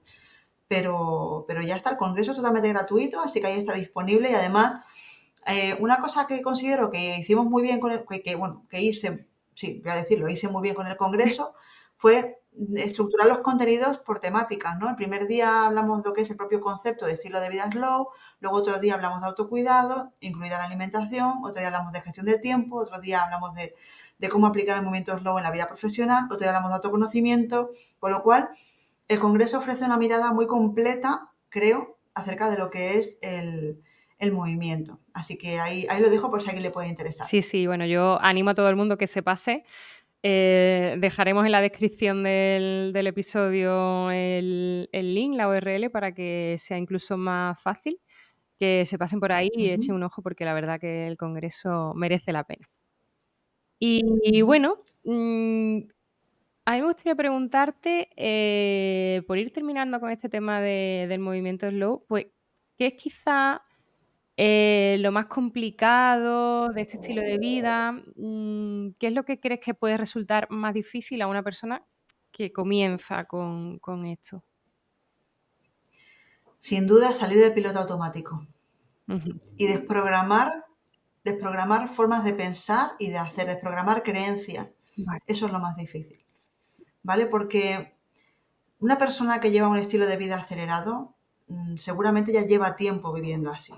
pero, pero ya está, el Congreso es totalmente gratuito, así que ahí está disponible y además, eh, una cosa que considero que hicimos muy bien con el, que, bueno, que hice, sí, voy a decirlo, hice muy bien con el Congreso, fue estructurar los contenidos por temáticas, ¿no? El primer día hablamos de lo que es el propio concepto de estilo de vida slow, luego otro día hablamos de autocuidado, incluida la alimentación, otro día hablamos de gestión del tiempo, otro día hablamos de, de cómo aplicar el movimiento slow en la vida profesional, otro día hablamos de autoconocimiento, con lo cual el Congreso ofrece una mirada muy completa, creo, acerca de lo que es el, movimiento. Así que ahí, ahí lo dejo por si a alguien le puede interesar. Sí, sí, bueno, yo animo a todo el mundo que se pase. Eh, dejaremos en la descripción del, episodio el, link, la URL, para que sea incluso más fácil que se pasen por ahí y echen un ojo porque la verdad que el Congreso merece la pena. Y, bueno, mm, a mí me gustaría preguntarte, eh, por ir terminando con este tema del movimiento slow, pues, ¿qué es quizá eh, lo más complicado de este estilo de vida? Mm, ¿Qué es lo que crees que puede resultar más difícil a una persona que comienza con, esto? Sin duda, salir del piloto automático y desprogramar, desprogramar formas de pensar y de hacer, desprogramar creencias. Eso es lo más difícil. ¿Vale? Porque una persona que lleva un estilo de vida acelerado mm, seguramente ya lleva tiempo viviendo así,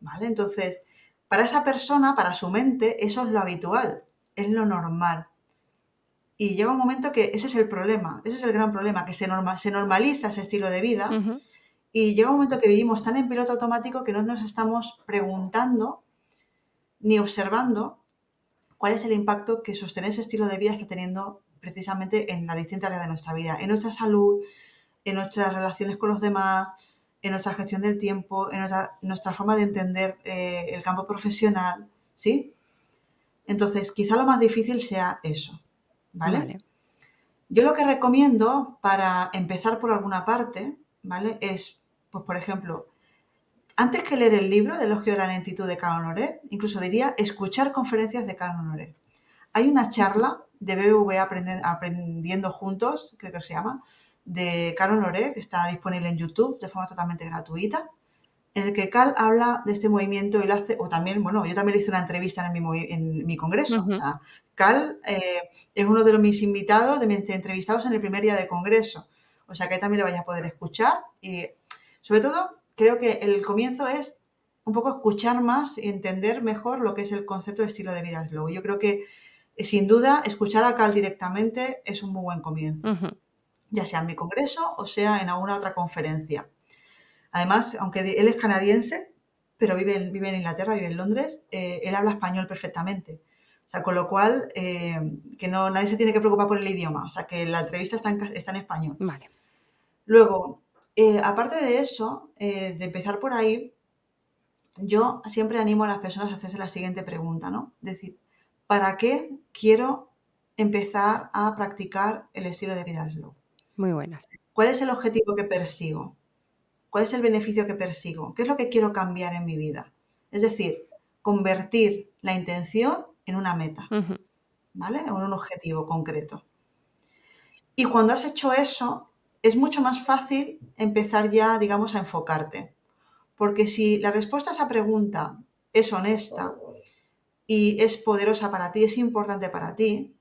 ¿vale? Entonces, para esa persona, para su mente, eso es lo habitual, es lo normal. Y llega un momento que ese es el problema, ese es el gran problema, que se, se normaliza ese estilo de vida y llega un momento que vivimos tan en piloto automático que no nos estamos preguntando ni observando cuál es el impacto que sostener ese estilo de vida está teniendo precisamente en las distintas áreas de nuestra vida, en nuestra salud, en nuestras relaciones con los demás, en nuestra gestión del tiempo, en nuestra, forma de entender eh, el campo profesional, ¿sí? Entonces, quizá lo más difícil sea eso, ¿vale? Yo lo que recomiendo para empezar por alguna parte, ¿vale? Es, pues por ejemplo, antes que leer el libro de Elogio de la Lentitud de Carl Honoré, incluso diría escuchar conferencias de Carl Honoré. Hay una charla de BBVA Aprendiendo Juntos, creo que se llama, de Carol Loré, que está disponible en YouTube de forma totalmente gratuita, en el que Cal habla de este movimiento y lo hace, o también, bueno, yo también le hice una entrevista en mi, en mi congreso. o sea, Cal eh, es uno de los mis invitados, de mis entrevistados en el primer día de congreso. O sea que ahí también le vaya a poder escuchar. Y sobre todo, creo que el comienzo es un poco escuchar más y entender mejor lo que es el concepto de estilo de vida slow. Yo creo que sin duda, escuchar a Cal directamente es un muy buen comienzo, ya sea en mi congreso o sea en alguna otra conferencia. Además, aunque él es canadiense, pero vive, vive en Inglaterra, vive en Londres, eh, él habla español perfectamente. O sea, con lo cual, eh, que no, nadie se tiene que preocupar por el idioma. O sea, que la entrevista está en, está en español. Vale. Luego, eh, aparte de eso, de empezar por ahí, yo siempre animo a las personas a hacerse la siguiente pregunta, ¿no? Decir, ¿para qué quiero empezar a practicar el estilo de vida slow? Muy buenas. ¿Cuál es el objetivo que persigo? ¿Cuál es el beneficio que persigo? ¿Qué es lo que quiero cambiar en mi vida? Es decir, convertir la intención en una meta, ¿vale? En un objetivo concreto. Y cuando has hecho eso, es mucho más fácil empezar ya, digamos, a enfocarte. Porque si la respuesta a esa pregunta es honesta, y es poderosa para ti, es importante para ti,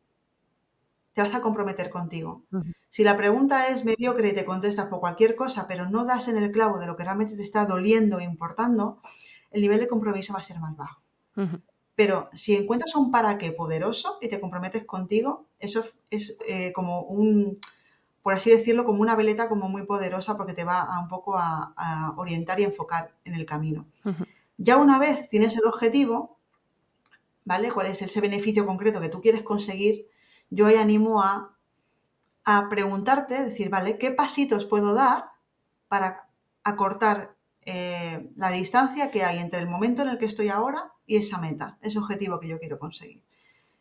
te vas a comprometer contigo. Si la pregunta es mediocre y te contestas por cualquier cosa, pero no das en el clavo de lo que realmente te está doliendo e importando, el nivel de compromiso va a ser más bajo. Pero si encuentras un para qué poderoso y te comprometes contigo, eso es eh, como un, por así decirlo, como una veleta como muy poderosa porque te va a un poco a, orientar y enfocar en el camino. Ya una vez tienes el objetivo, ¿vale? ¿Cuál es ese beneficio concreto que tú quieres conseguir? Yo ahí animo a a preguntarte, decir, vale, ¿qué pasitos puedo dar para acortar eh, la distancia que hay entre el momento en el que estoy ahora y esa meta, ese objetivo que yo quiero conseguir?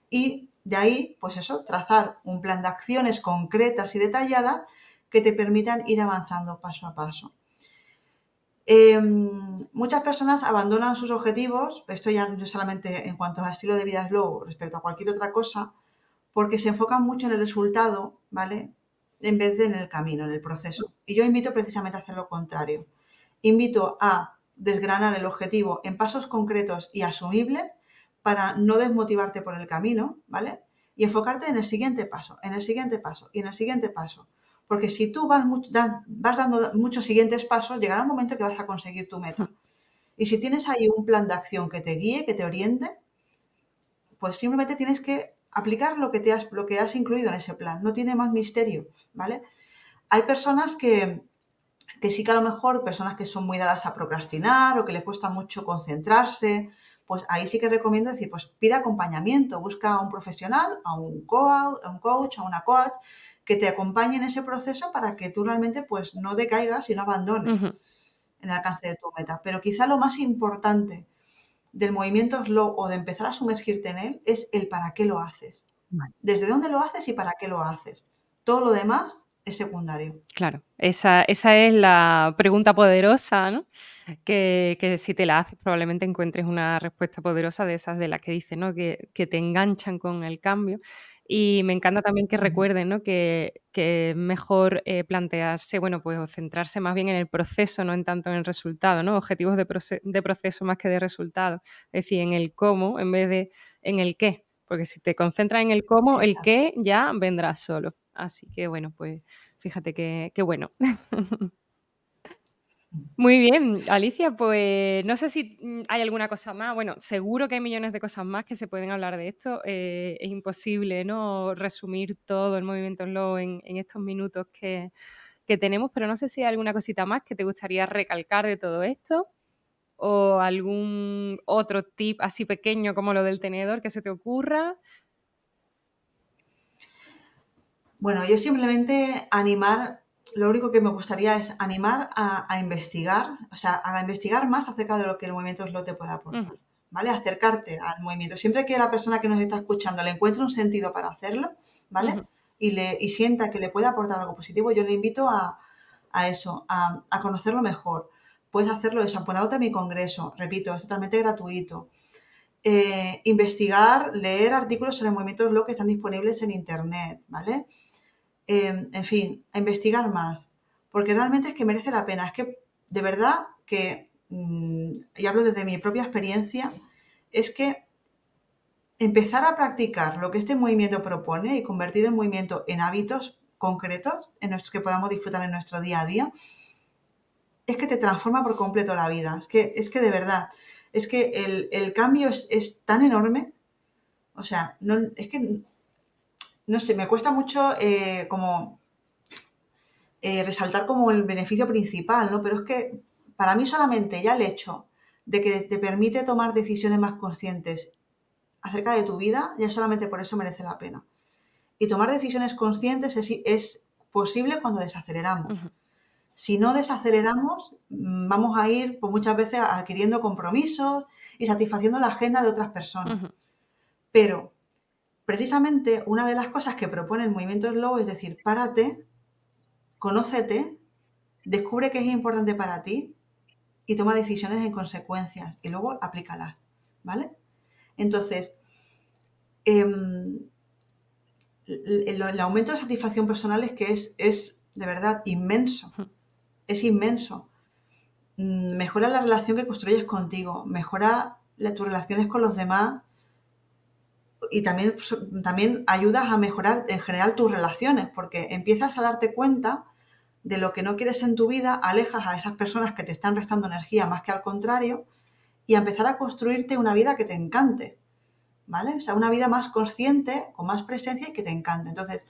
Y de ahí, pues eso, trazar un plan de acciones concretas y detalladas que te permitan ir avanzando paso a paso. Em, muchas personas abandonan sus objetivos, esto ya no solamente en cuanto a estilo de vida slow respecto a cualquier otra cosa, porque se enfocan mucho en el resultado, ¿vale? En vez de en el camino, en el proceso. Y yo invito precisamente a hacer lo contrario. Invito a desgranar el objetivo en pasos concretos y asumibles para no desmotivarte por el camino, ¿vale? Y enfocarte en el siguiente paso, en el siguiente paso y en el siguiente paso. Porque si tú vas, vas dando muchos siguientes pasos, llegará un momento que vas a conseguir tu meta. Y si tienes ahí un plan de acción que te guíe, que te oriente, pues simplemente tienes que aplicar lo que, te has, lo que has incluido en ese plan. No tiene más misterio, ¿vale? Hay personas que, que sí que a lo mejor, personas que son muy dadas a procrastinar o que les cuesta mucho concentrarse, pues ahí sí que recomiendo decir, pues pida acompañamiento, busca a un profesional, a un, coach, a un coach, a una coach, que te acompañe en ese proceso para que tú realmente pues no decaigas y no abandones en el alcance de tu meta. Pero quizá lo más importante del movimiento slow o de empezar a sumergirte en él es el para qué lo haces. Desde dónde lo haces y para qué lo haces. Todo lo demás es secundario. Claro, esa, esa es la pregunta poderosa, ¿no? Que, que, si te la haces probablemente encuentres una respuesta poderosa de esas de las que dice, ¿no? Que, que te enganchan con el cambio. Y me encanta también que recuerden ¿no? que, que, es mejor eh, plantearse, bueno, pues centrarse más bien en el proceso, no en tanto en el resultado, ¿no? Objetivos de, de proceso más que de resultado. Es decir, en el cómo en vez de en el qué. Porque si te concentras en el cómo, el qué ya vendrá solo. Así que bueno, pues fíjate que bueno. Muy bien, Alicia, pues no sé si mm, hay alguna cosa más. Bueno, seguro que hay millones de cosas más que se pueden hablar de esto. Eh, es imposible ¿no? resumir todo el movimiento Slow en, en estos minutos que, que, tenemos, pero no sé si hay alguna cosita más que te gustaría recalcar de todo esto o algún otro tip así pequeño como lo del tenedor que se te ocurra. Bueno, yo simplemente animar lo único que me gustaría es animar a, investigar, o sea, a investigar más acerca de lo que el movimiento slow te puede aportar, ¿vale? Acercarte al movimiento. Siempre que la persona que nos está escuchando le encuentre un sentido para hacerlo, ¿vale? y, le, y sienta que le puede aportar algo positivo, yo le invito a, eso, a, conocerlo mejor. Puedes hacerlo eso, apuntándote a mi congreso, repito, es totalmente gratuito. Eh, investigar, leer artículos sobre movimientos slow que están disponibles en internet, ¿vale? Em, en fin, a investigar más, porque realmente es que merece la pena. Es que de verdad que, mm, y hablo desde mi propia experiencia, es que empezar a practicar lo que este movimiento propone y convertir el movimiento en hábitos concretos en nuestros que podamos disfrutar en nuestro día a día, es que te transforma por completo la vida. Es que, es que de verdad, es que el, cambio es, es, tan enorme. O sea, no, es que no sé, me cuesta mucho eh, como eh, resaltar como el beneficio principal, ¿no? Pero es que para mí solamente ya el hecho de que te permite tomar decisiones más conscientes acerca de tu vida, ya solamente por eso merece la pena. Y tomar decisiones conscientes es, posible cuando desaceleramos. Si no desaceleramos, vamos a ir pues, muchas veces adquiriendo compromisos y satisfaciendo la agenda de otras personas. Pero precisamente una de las cosas que propone el movimiento slow es decir, párate, conócete, descubre qué es importante para ti y toma decisiones en consecuencia y luego aplícalas, ¿vale? Entonces, em, el, aumento de satisfacción personal es que es, es de verdad inmenso, es inmenso. Mm, mejora la relación que construyes contigo, mejora tus relaciones con los demás y también, también ayudas a mejorar en general tus relaciones, porque empiezas a darte cuenta de lo que no quieres en tu vida, alejas a esas personas que te están restando energía más que al contrario, y a empezar a construirte una vida que te encante, ¿vale? O sea, una vida más consciente, con más presencia y que te encante. Entonces,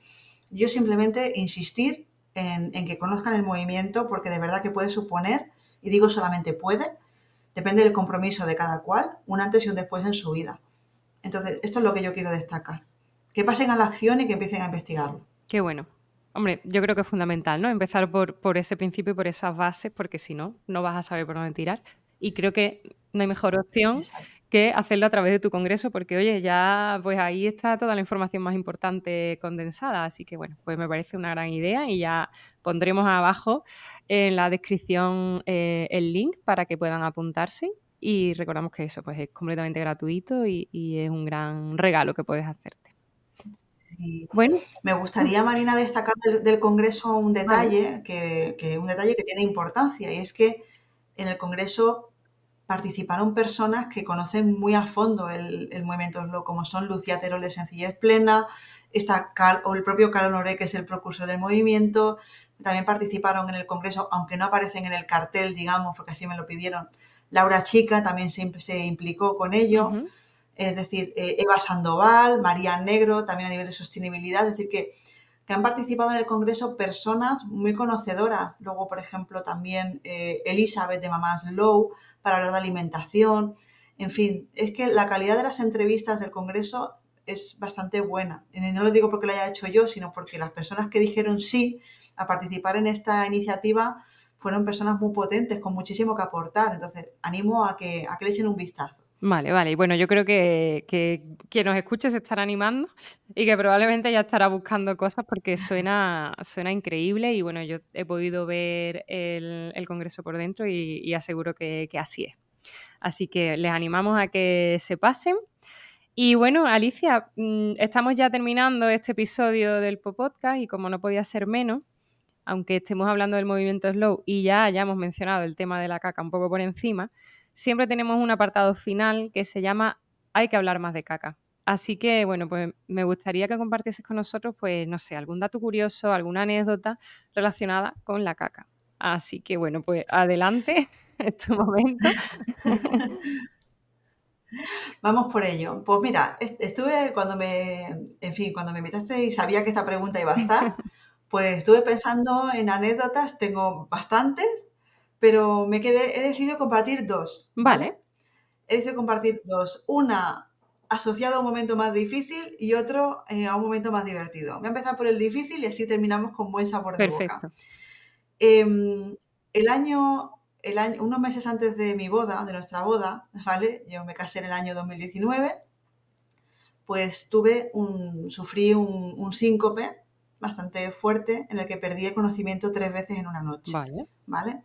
yo simplemente insistir en, en que conozcan el movimiento, porque de verdad que puede suponer, y digo solamente puede, depende del compromiso de cada cual, un antes y un después en su vida. Entonces, esto es lo que yo quiero destacar. Que pasen a la acción y que empiecen a investigarlo. Qué bueno. Hombre, yo creo que es fundamental, ¿no? Empezar por, por ese principio y por esas bases, porque si no, no vas a saber por dónde tirar. Y creo que no hay mejor opción Exacto. que hacerlo a través de tu congreso, porque oye, ya pues ahí está toda la información más importante condensada. Así que bueno, pues me parece una gran idea y ya pondremos abajo en la descripción eh, el link para que puedan apuntarse. Y recordamos que eso pues es completamente gratuito y, y es un gran regalo que puedes hacerte. Bueno, me gustaría, Marina, destacar del, del Congreso un detalle, que, que un detalle que tiene importancia, y es que en el Congreso participaron personas que conocen muy a fondo el, el movimiento slow, como son Lucía Terol de Sencillez Plena, está Cal, o el propio Carlos Noré, que es el precursor del movimiento, también participaron en el Congreso, aunque no aparecen en el cartel, digamos, porque así me lo pidieron. Laura Chica también se, se implicó con ello, es decir, eh, Eva Sandoval, María Negro, también a nivel de sostenibilidad, es decir, que, que han participado en el Congreso personas muy conocedoras. Luego, por ejemplo, también eh, Elizabeth de Mamás Low para hablar de alimentación. En fin, es que la calidad de las entrevistas del Congreso es bastante buena. Y no lo digo porque lo haya hecho yo, sino porque las personas que dijeron sí a participar en esta iniciativa fueron personas muy potentes, con muchísimo que aportar. Entonces, animo a que, a que le echen un vistazo. Vale, vale. Y bueno, yo creo que, que quien nos escuche se estará animando y que probablemente ya estará buscando cosas porque suena, suena increíble y bueno, yo he podido ver el, el congreso por dentro y, y aseguro que, que así es. Así que les animamos a que se pasen. Y bueno, Alicia, mm, estamos ya terminando este episodio del Pop Podcast y como no podía ser menos, aunque estemos hablando del movimiento slow y ya hayamos mencionado el tema de la caca un poco por encima, siempre tenemos un apartado final que se llama Hay que hablar más de caca. Así que, bueno, pues me gustaría que compartieses con nosotros, pues, no sé, algún dato curioso, alguna anécdota relacionada con la caca. Así que, bueno, pues adelante, es tu momento. Vamos por ello. Pues mira, est- estuve cuando me, en fin, cuando me invitaste y sabía que esta pregunta iba a estar, pues estuve pensando en anécdotas, tengo bastantes, pero me quedé, he decidido compartir dos, ¿vale? Vale, He decidido compartir dos. Una asociada a un momento más difícil y otro eh, a un momento más divertido. Voy a empezar por el difícil y así terminamos con buen sabor de boca. perfecto. Em, el año, el año, unos meses antes de mi boda, de nuestra boda, ¿vale? Yo me casé en el año 2019, pues tuve un, sufrí un, un síncope bastante fuerte en el que perdí el conocimiento tres veces en una noche, Vale. ¿vale?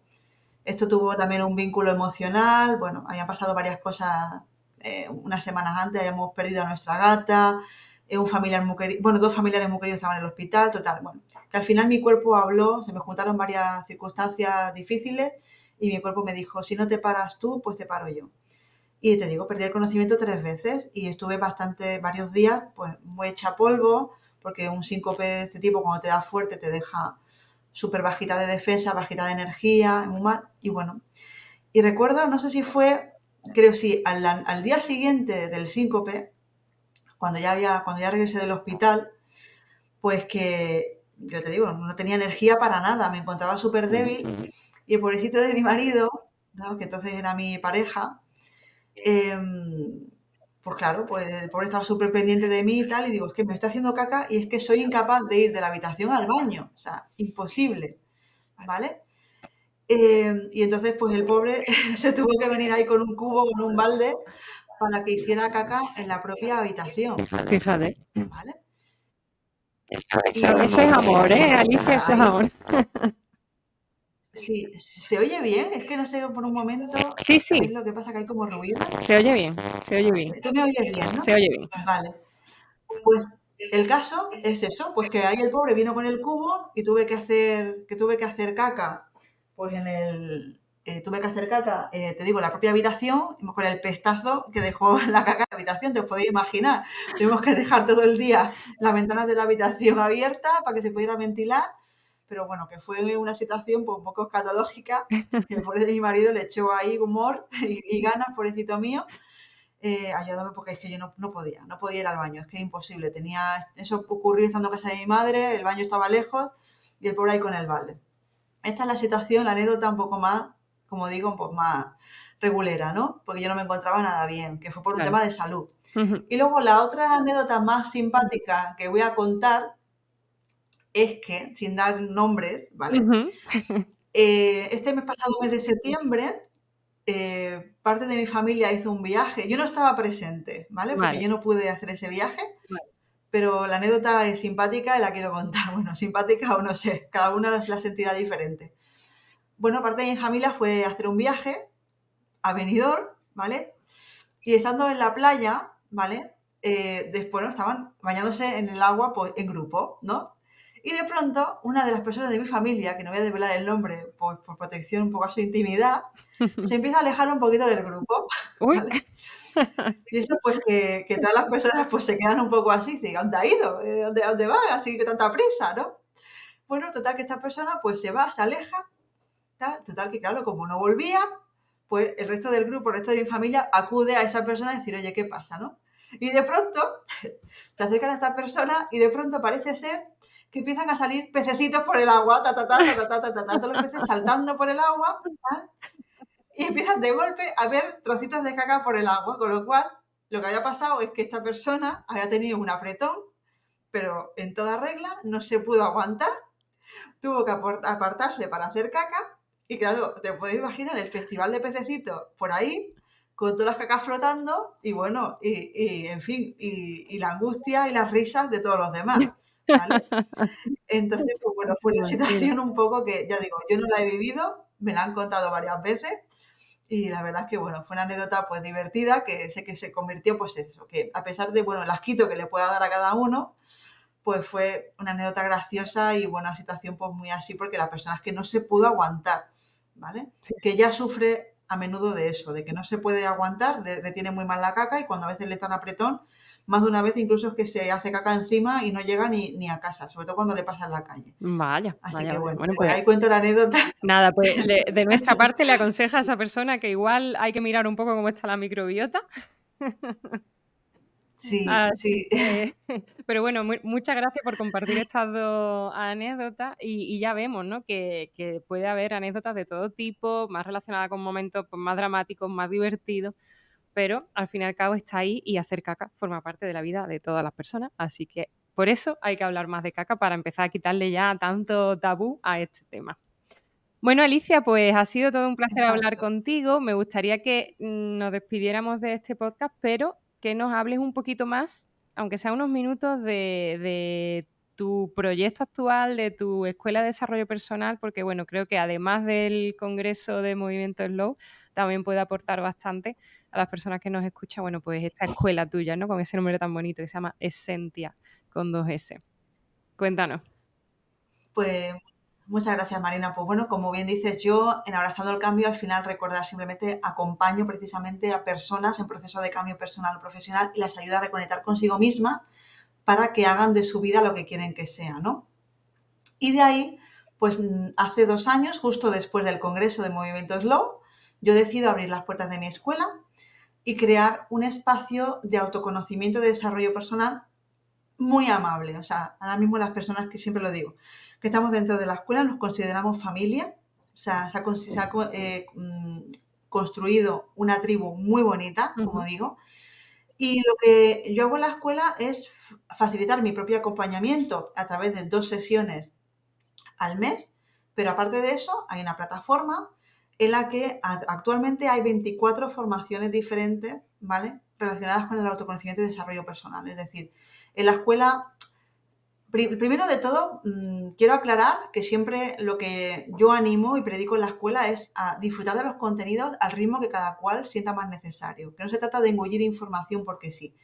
Esto tuvo también un vínculo emocional, bueno, habían pasado varias cosas eh, unas semanas antes, habíamos perdido a nuestra gata, eh, un familiar muy querido, bueno, dos familiares muy queridos estaban en el hospital, total, bueno, que al final mi cuerpo habló, se me juntaron varias circunstancias difíciles y mi cuerpo me dijo, si no te paras tú, pues te paro yo. Y te digo, perdí el conocimiento tres veces y estuve bastante, varios días, pues muy hecha polvo, porque un síncope de este tipo, cuando te da fuerte, te deja súper bajita de defensa, bajita de energía, muy mal. Y bueno, y recuerdo, no sé si fue, creo sí, al, al día siguiente del síncope, cuando ya, había, cuando ya regresé del hospital, pues que, yo te digo, no tenía energía para nada, me encontraba súper débil y el pobrecito de mi marido, ¿no? que entonces era mi pareja, eh, pues claro, pues el pobre estaba súper pendiente de mí y tal, y digo, es que me estoy haciendo caca y es que soy incapaz de ir de la habitación al baño, o sea, imposible, ¿vale? Eh, y entonces, pues el pobre se tuvo que venir ahí con un cubo, con un balde, para que hiciera caca en la propia habitación, Fíjate. ¿vale? Eso, eso es amor, ¿eh, Alicia? Eso es amor. Sí, ¿se oye bien? Es que no sé, por un momento, Sí, ¿veis sí, lo que pasa? Que hay como ruido. se oye bien, se oye bien, Tú me oyes bien, ¿no? se oye bien. Pues vale. Pues el caso es eso, pues que ahí el pobre vino con el cubo y tuve que hacer, que tuve que hacer caca, pues en el, eh, tuve que hacer caca, eh, te digo, en la propia habitación, con el pestazo que dejó la caca en la habitación, te os podéis imaginar. Tuvimos que dejar todo el día las ventanas de la habitación abiertas para que se pudiera ventilar, pero bueno, que fue una situación pues, un poco escatológica, que pobre de mi marido le echó ahí humor y, y ganas, pobrecito mío, eh, ayúdame porque es que yo no, no, podía, no podía ir al baño, es que es imposible. Tenía, eso ocurrió estando en casa de mi madre, el baño estaba lejos y el pobre ahí con el balde. Esta es la situación, la anécdota un poco más, como digo, pues más regulera, ¿no? Porque yo no me encontraba nada bien, que fue por un Claro. tema de salud. Y luego la otra anécdota más simpática que voy a contar es que, sin dar nombres, ¿vale? Eh, este mes pasado, mes de septiembre, eh, parte de mi familia hizo un viaje. Yo no estaba presente, ¿vale? Porque yo no pude hacer ese viaje. Pero la anécdota es simpática y la quiero contar. Bueno, simpática o no sé, cada uno la, la sentirá diferente. Bueno, parte de mi familia fue a hacer un viaje a Benidorm, ¿vale? Y estando en la playa, ¿vale? Eh, después ¿no? estaban bañándose en el agua pues, en grupo, ¿no? Y de pronto, una de las personas de mi familia, que no voy a desvelar el nombre por, por protección un poco a su intimidad, se empieza a alejar un poquito del grupo. ¿vale? Y eso pues que, que, todas las personas pues se quedan un poco así, digan, ¿dónde ha ido? ¿Dónde, ¿Dónde va? Así que tanta prisa, ¿no? Bueno, total que esta persona pues se va, se aleja, tal, total que claro, como no volvía, pues el resto del grupo, el resto de mi familia acude a esa persona a decir, oye, ¿qué pasa, no? Y de pronto te acercan a esta persona y de pronto parece ser que empiezan a salir pececitos por el agua, ta, ta, ta, ta, ta, ta, ta, ta todos los peces saltando por el agua, y empiezan de golpe a ver trocitos de caca por el agua, con lo cual lo que había pasado es que esta persona había tenido un apretón, pero en toda regla no se pudo aguantar, tuvo que apartarse para hacer caca, y claro, te puedes imaginar el festival de pececitos por ahí, con todas las cacas flotando y bueno, y, en fin, y, la angustia y las risas de todos los demás. ¿Vale? Entonces, pues bueno, fue una situación un poco que, ya digo, yo no la he vivido, me la han contado varias veces y la verdad es que, bueno, fue una anécdota pues divertida que sé que se convirtió, pues eso, que a pesar de, bueno, el asquito que le pueda dar a cada uno, pues fue una anécdota graciosa y, bueno, una situación pues muy así porque la persona es que no se pudo aguantar, ¿vale? Que ya sufre a menudo de eso, de que no se puede aguantar, le, tiene muy mal la caca y cuando a veces le están apretón, más de una vez incluso es que se hace caca encima y no llega ni, ni a casa, sobre todo cuando le pasa en la calle. Vaya. Así que bueno, pues, pues, ahí cuento la anécdota. Nada, pues de nuestra parte le aconseja a esa persona que igual hay que mirar un poco cómo está la microbiota. Sí, sí. pero bueno, muchas gracias por compartir estas dos anécdotas y, ya vemos ¿no? que, puede haber anécdotas de todo tipo, más relacionadas con momentos pues, más dramáticos, más divertidos, pero al fin y al cabo está ahí y hacer caca forma parte de la vida de todas las personas, así que por eso hay que hablar más de caca para empezar a quitarle ya tanto tabú a este tema. Bueno, Alicia, pues ha sido todo un placer hablar contigo. Me gustaría que mm, nos despidiéramos de este podcast, pero que nos hables un poquito más, aunque sea unos minutos, de, tu proyecto actual, de tu escuela de desarrollo personal, porque bueno, creo que además del Congreso de Movimiento Slow, también puede aportar bastante a las personas que nos escuchan, bueno, pues esta escuela tuya, ¿no? Con ese nombre tan bonito que se llama Essentia, con dos S. Cuéntanos. Pues Muchas gracias, Marina. Pues bueno, como bien dices, yo en Abrazando el Cambio al final recordar simplemente acompaño precisamente a personas en proceso de cambio personal o profesional y las ayudo a reconectar consigo misma para que hagan de su vida lo que quieren que sea, ¿no? Y de ahí, pues hace dos años, justo después del Congreso de Movimiento Slow, yo decido abrir las puertas de mi escuela y crear un espacio de autoconocimiento y de desarrollo personal muy amable. O sea, ahora mismo las personas que siempre lo digo, que estamos dentro de la escuela, nos consideramos familia, o sea, se ha, eh, mm, construido una tribu muy bonita, como digo, y lo que yo hago en la escuela es facilitar mi propio acompañamiento a través de dos sesiones al mes, pero aparte de eso hay una plataforma en la que actualmente hay 24 formaciones diferentes, ¿vale? Relacionadas con el autoconocimiento y desarrollo personal. Es decir, en la escuela Primero de todo, mm, quiero aclarar que siempre lo que yo animo y predico en la escuela es a disfrutar de los contenidos al ritmo que cada cual sienta más necesario. Que no se trata de engullir información porque sí,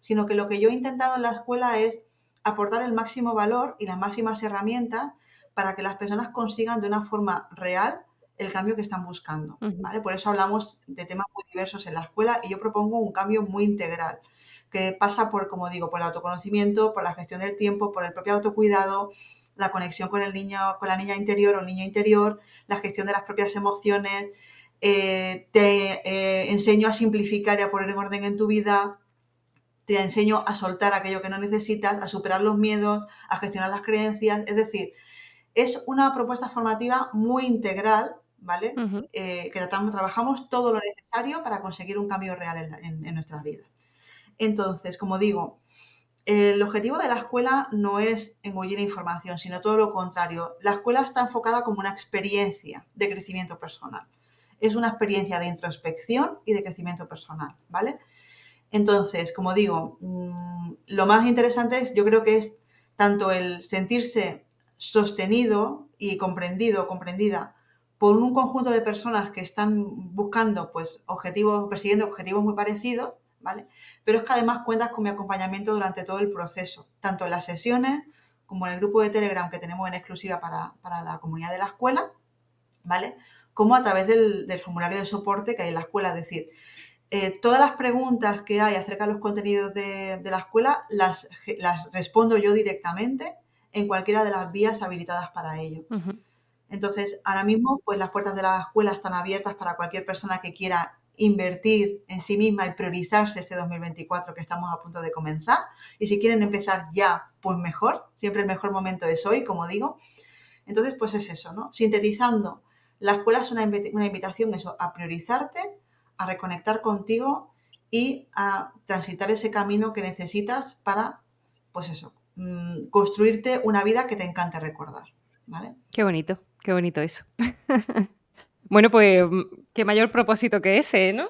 sino que lo que yo he intentado en la escuela es aportar el máximo valor y las máximas herramientas para que las personas consigan de una forma real el cambio que están buscando. ¿vale? Por eso hablamos de temas muy diversos en la escuela y yo propongo un cambio muy integral que pasa por, como digo, por el autoconocimiento, por la gestión del tiempo, por el propio autocuidado, la conexión con el niño, con la niña interior o el niño interior, la gestión de las propias emociones, eh, te eh, enseño a simplificar y a poner en orden en tu vida, te enseño a soltar aquello que no necesitas, a superar los miedos, a gestionar las creencias, es decir, es una propuesta formativa muy integral, ¿vale? Eh, que tratamos, trabajamos todo lo necesario para conseguir un cambio real en, en nuestras vidas. Entonces, como digo, el objetivo de la escuela no es engullir información, sino todo lo contrario. La escuela está enfocada como una experiencia de crecimiento personal. Es una experiencia de introspección y de crecimiento personal, ¿vale? Entonces, como digo, mm, lo más interesante es, yo creo que es tanto el sentirse sostenido y comprendido, comprendida por un conjunto de personas que están buscando, pues, objetivos, persiguiendo objetivos muy parecidos, pero es que además cuentas con mi acompañamiento durante todo el proceso, tanto en las sesiones como en el grupo de Telegram que tenemos en exclusiva para, la comunidad de la escuela, ¿vale? Como a través del, formulario de soporte que hay en la escuela. Es decir, eh, todas las preguntas que hay acerca de los contenidos de, la escuela las, las, respondo yo directamente en cualquiera de las vías habilitadas para ello. Entonces, ahora mismo, pues las puertas de la escuela están abiertas para cualquier persona que quiera invertir en sí misma y priorizarse este 2024 que estamos a punto de comenzar. Y si quieren empezar ya, pues mejor. Siempre el mejor momento es hoy, como digo. Entonces, pues es eso, ¿no? Sintetizando, la escuela es una, invitación eso, a priorizarte, a reconectar contigo y a transitar ese camino que necesitas para, pues eso, mm, construirte una vida que te encante recordar. Qué bonito, qué bonito eso. Bueno, pues mm, qué mayor propósito que ese, ¿no?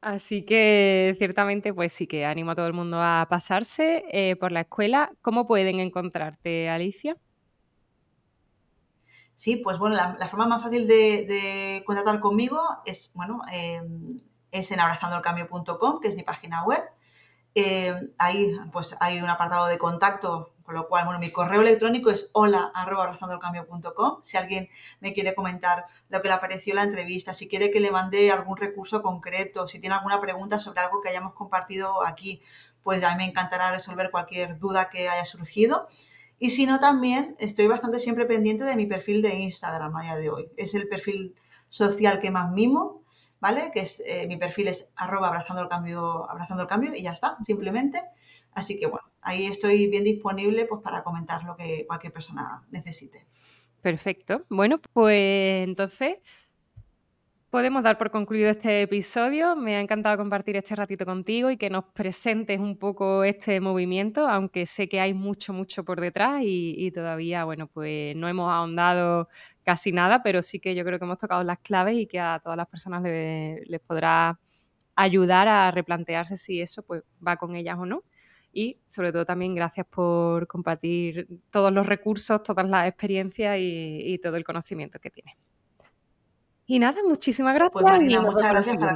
Así que ciertamente, pues sí que animo a todo el mundo a pasarse eh, por la escuela. ¿Cómo pueden encontrarte, Alicia? Sí, pues bueno, la, forma más fácil de, contactar conmigo es, bueno, em, es en abrazandoelcambio.com, que es mi página web. Em, ahí pues hay un apartado de contacto con lo cual, bueno, mi correo electrónico es hola Si alguien me quiere comentar lo que le pareció la entrevista, si quiere que le mande algún recurso concreto, si tiene alguna pregunta sobre algo que hayamos compartido aquí, pues a mí me encantará resolver cualquier duda que haya surgido. Y si no, también estoy bastante siempre pendiente de mi perfil de Instagram a día de hoy. Es el perfil social que más mimo, ¿vale? Que es, eh, mi perfil es arroba abrazando el cambio, abrazando el cambio y ya está, simplemente. Así que bueno, ahí estoy bien disponible pues, para comentar lo que cualquier persona necesite. Perfecto. Bueno, pues entonces podemos dar por concluido este episodio. Me ha encantado compartir este ratito contigo y que nos presentes un poco este movimiento, aunque sé que hay mucho, mucho por detrás y, todavía, bueno, pues no hemos ahondado casi nada, pero sí que yo creo que hemos tocado las claves y que a todas las personas les podrá ayudar a replantearse si eso pues va con ellas o no y sobre todo también gracias por compartir todos los recursos, todas las experiencias y, todo el conocimiento que tiene. Y nada, muchísimas gracias. Pues Marina, muchas gracias. Para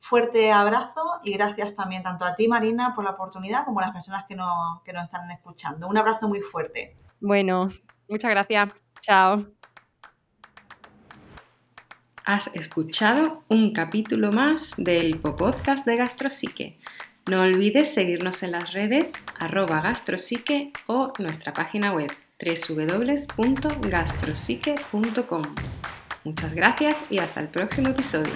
fuerte abrazo y gracias también tanto a ti, Marina, por la oportunidad como a las personas que nos, que nos están escuchando. Un abrazo muy fuerte. Bueno, muchas gracias. Chao. Has escuchado un capítulo más del podcast de Gastrosique. No olvides seguirnos en las redes arroba gastrosique o nuestra página web www.gastrosique.com. Muchas gracias y hasta el próximo episodio.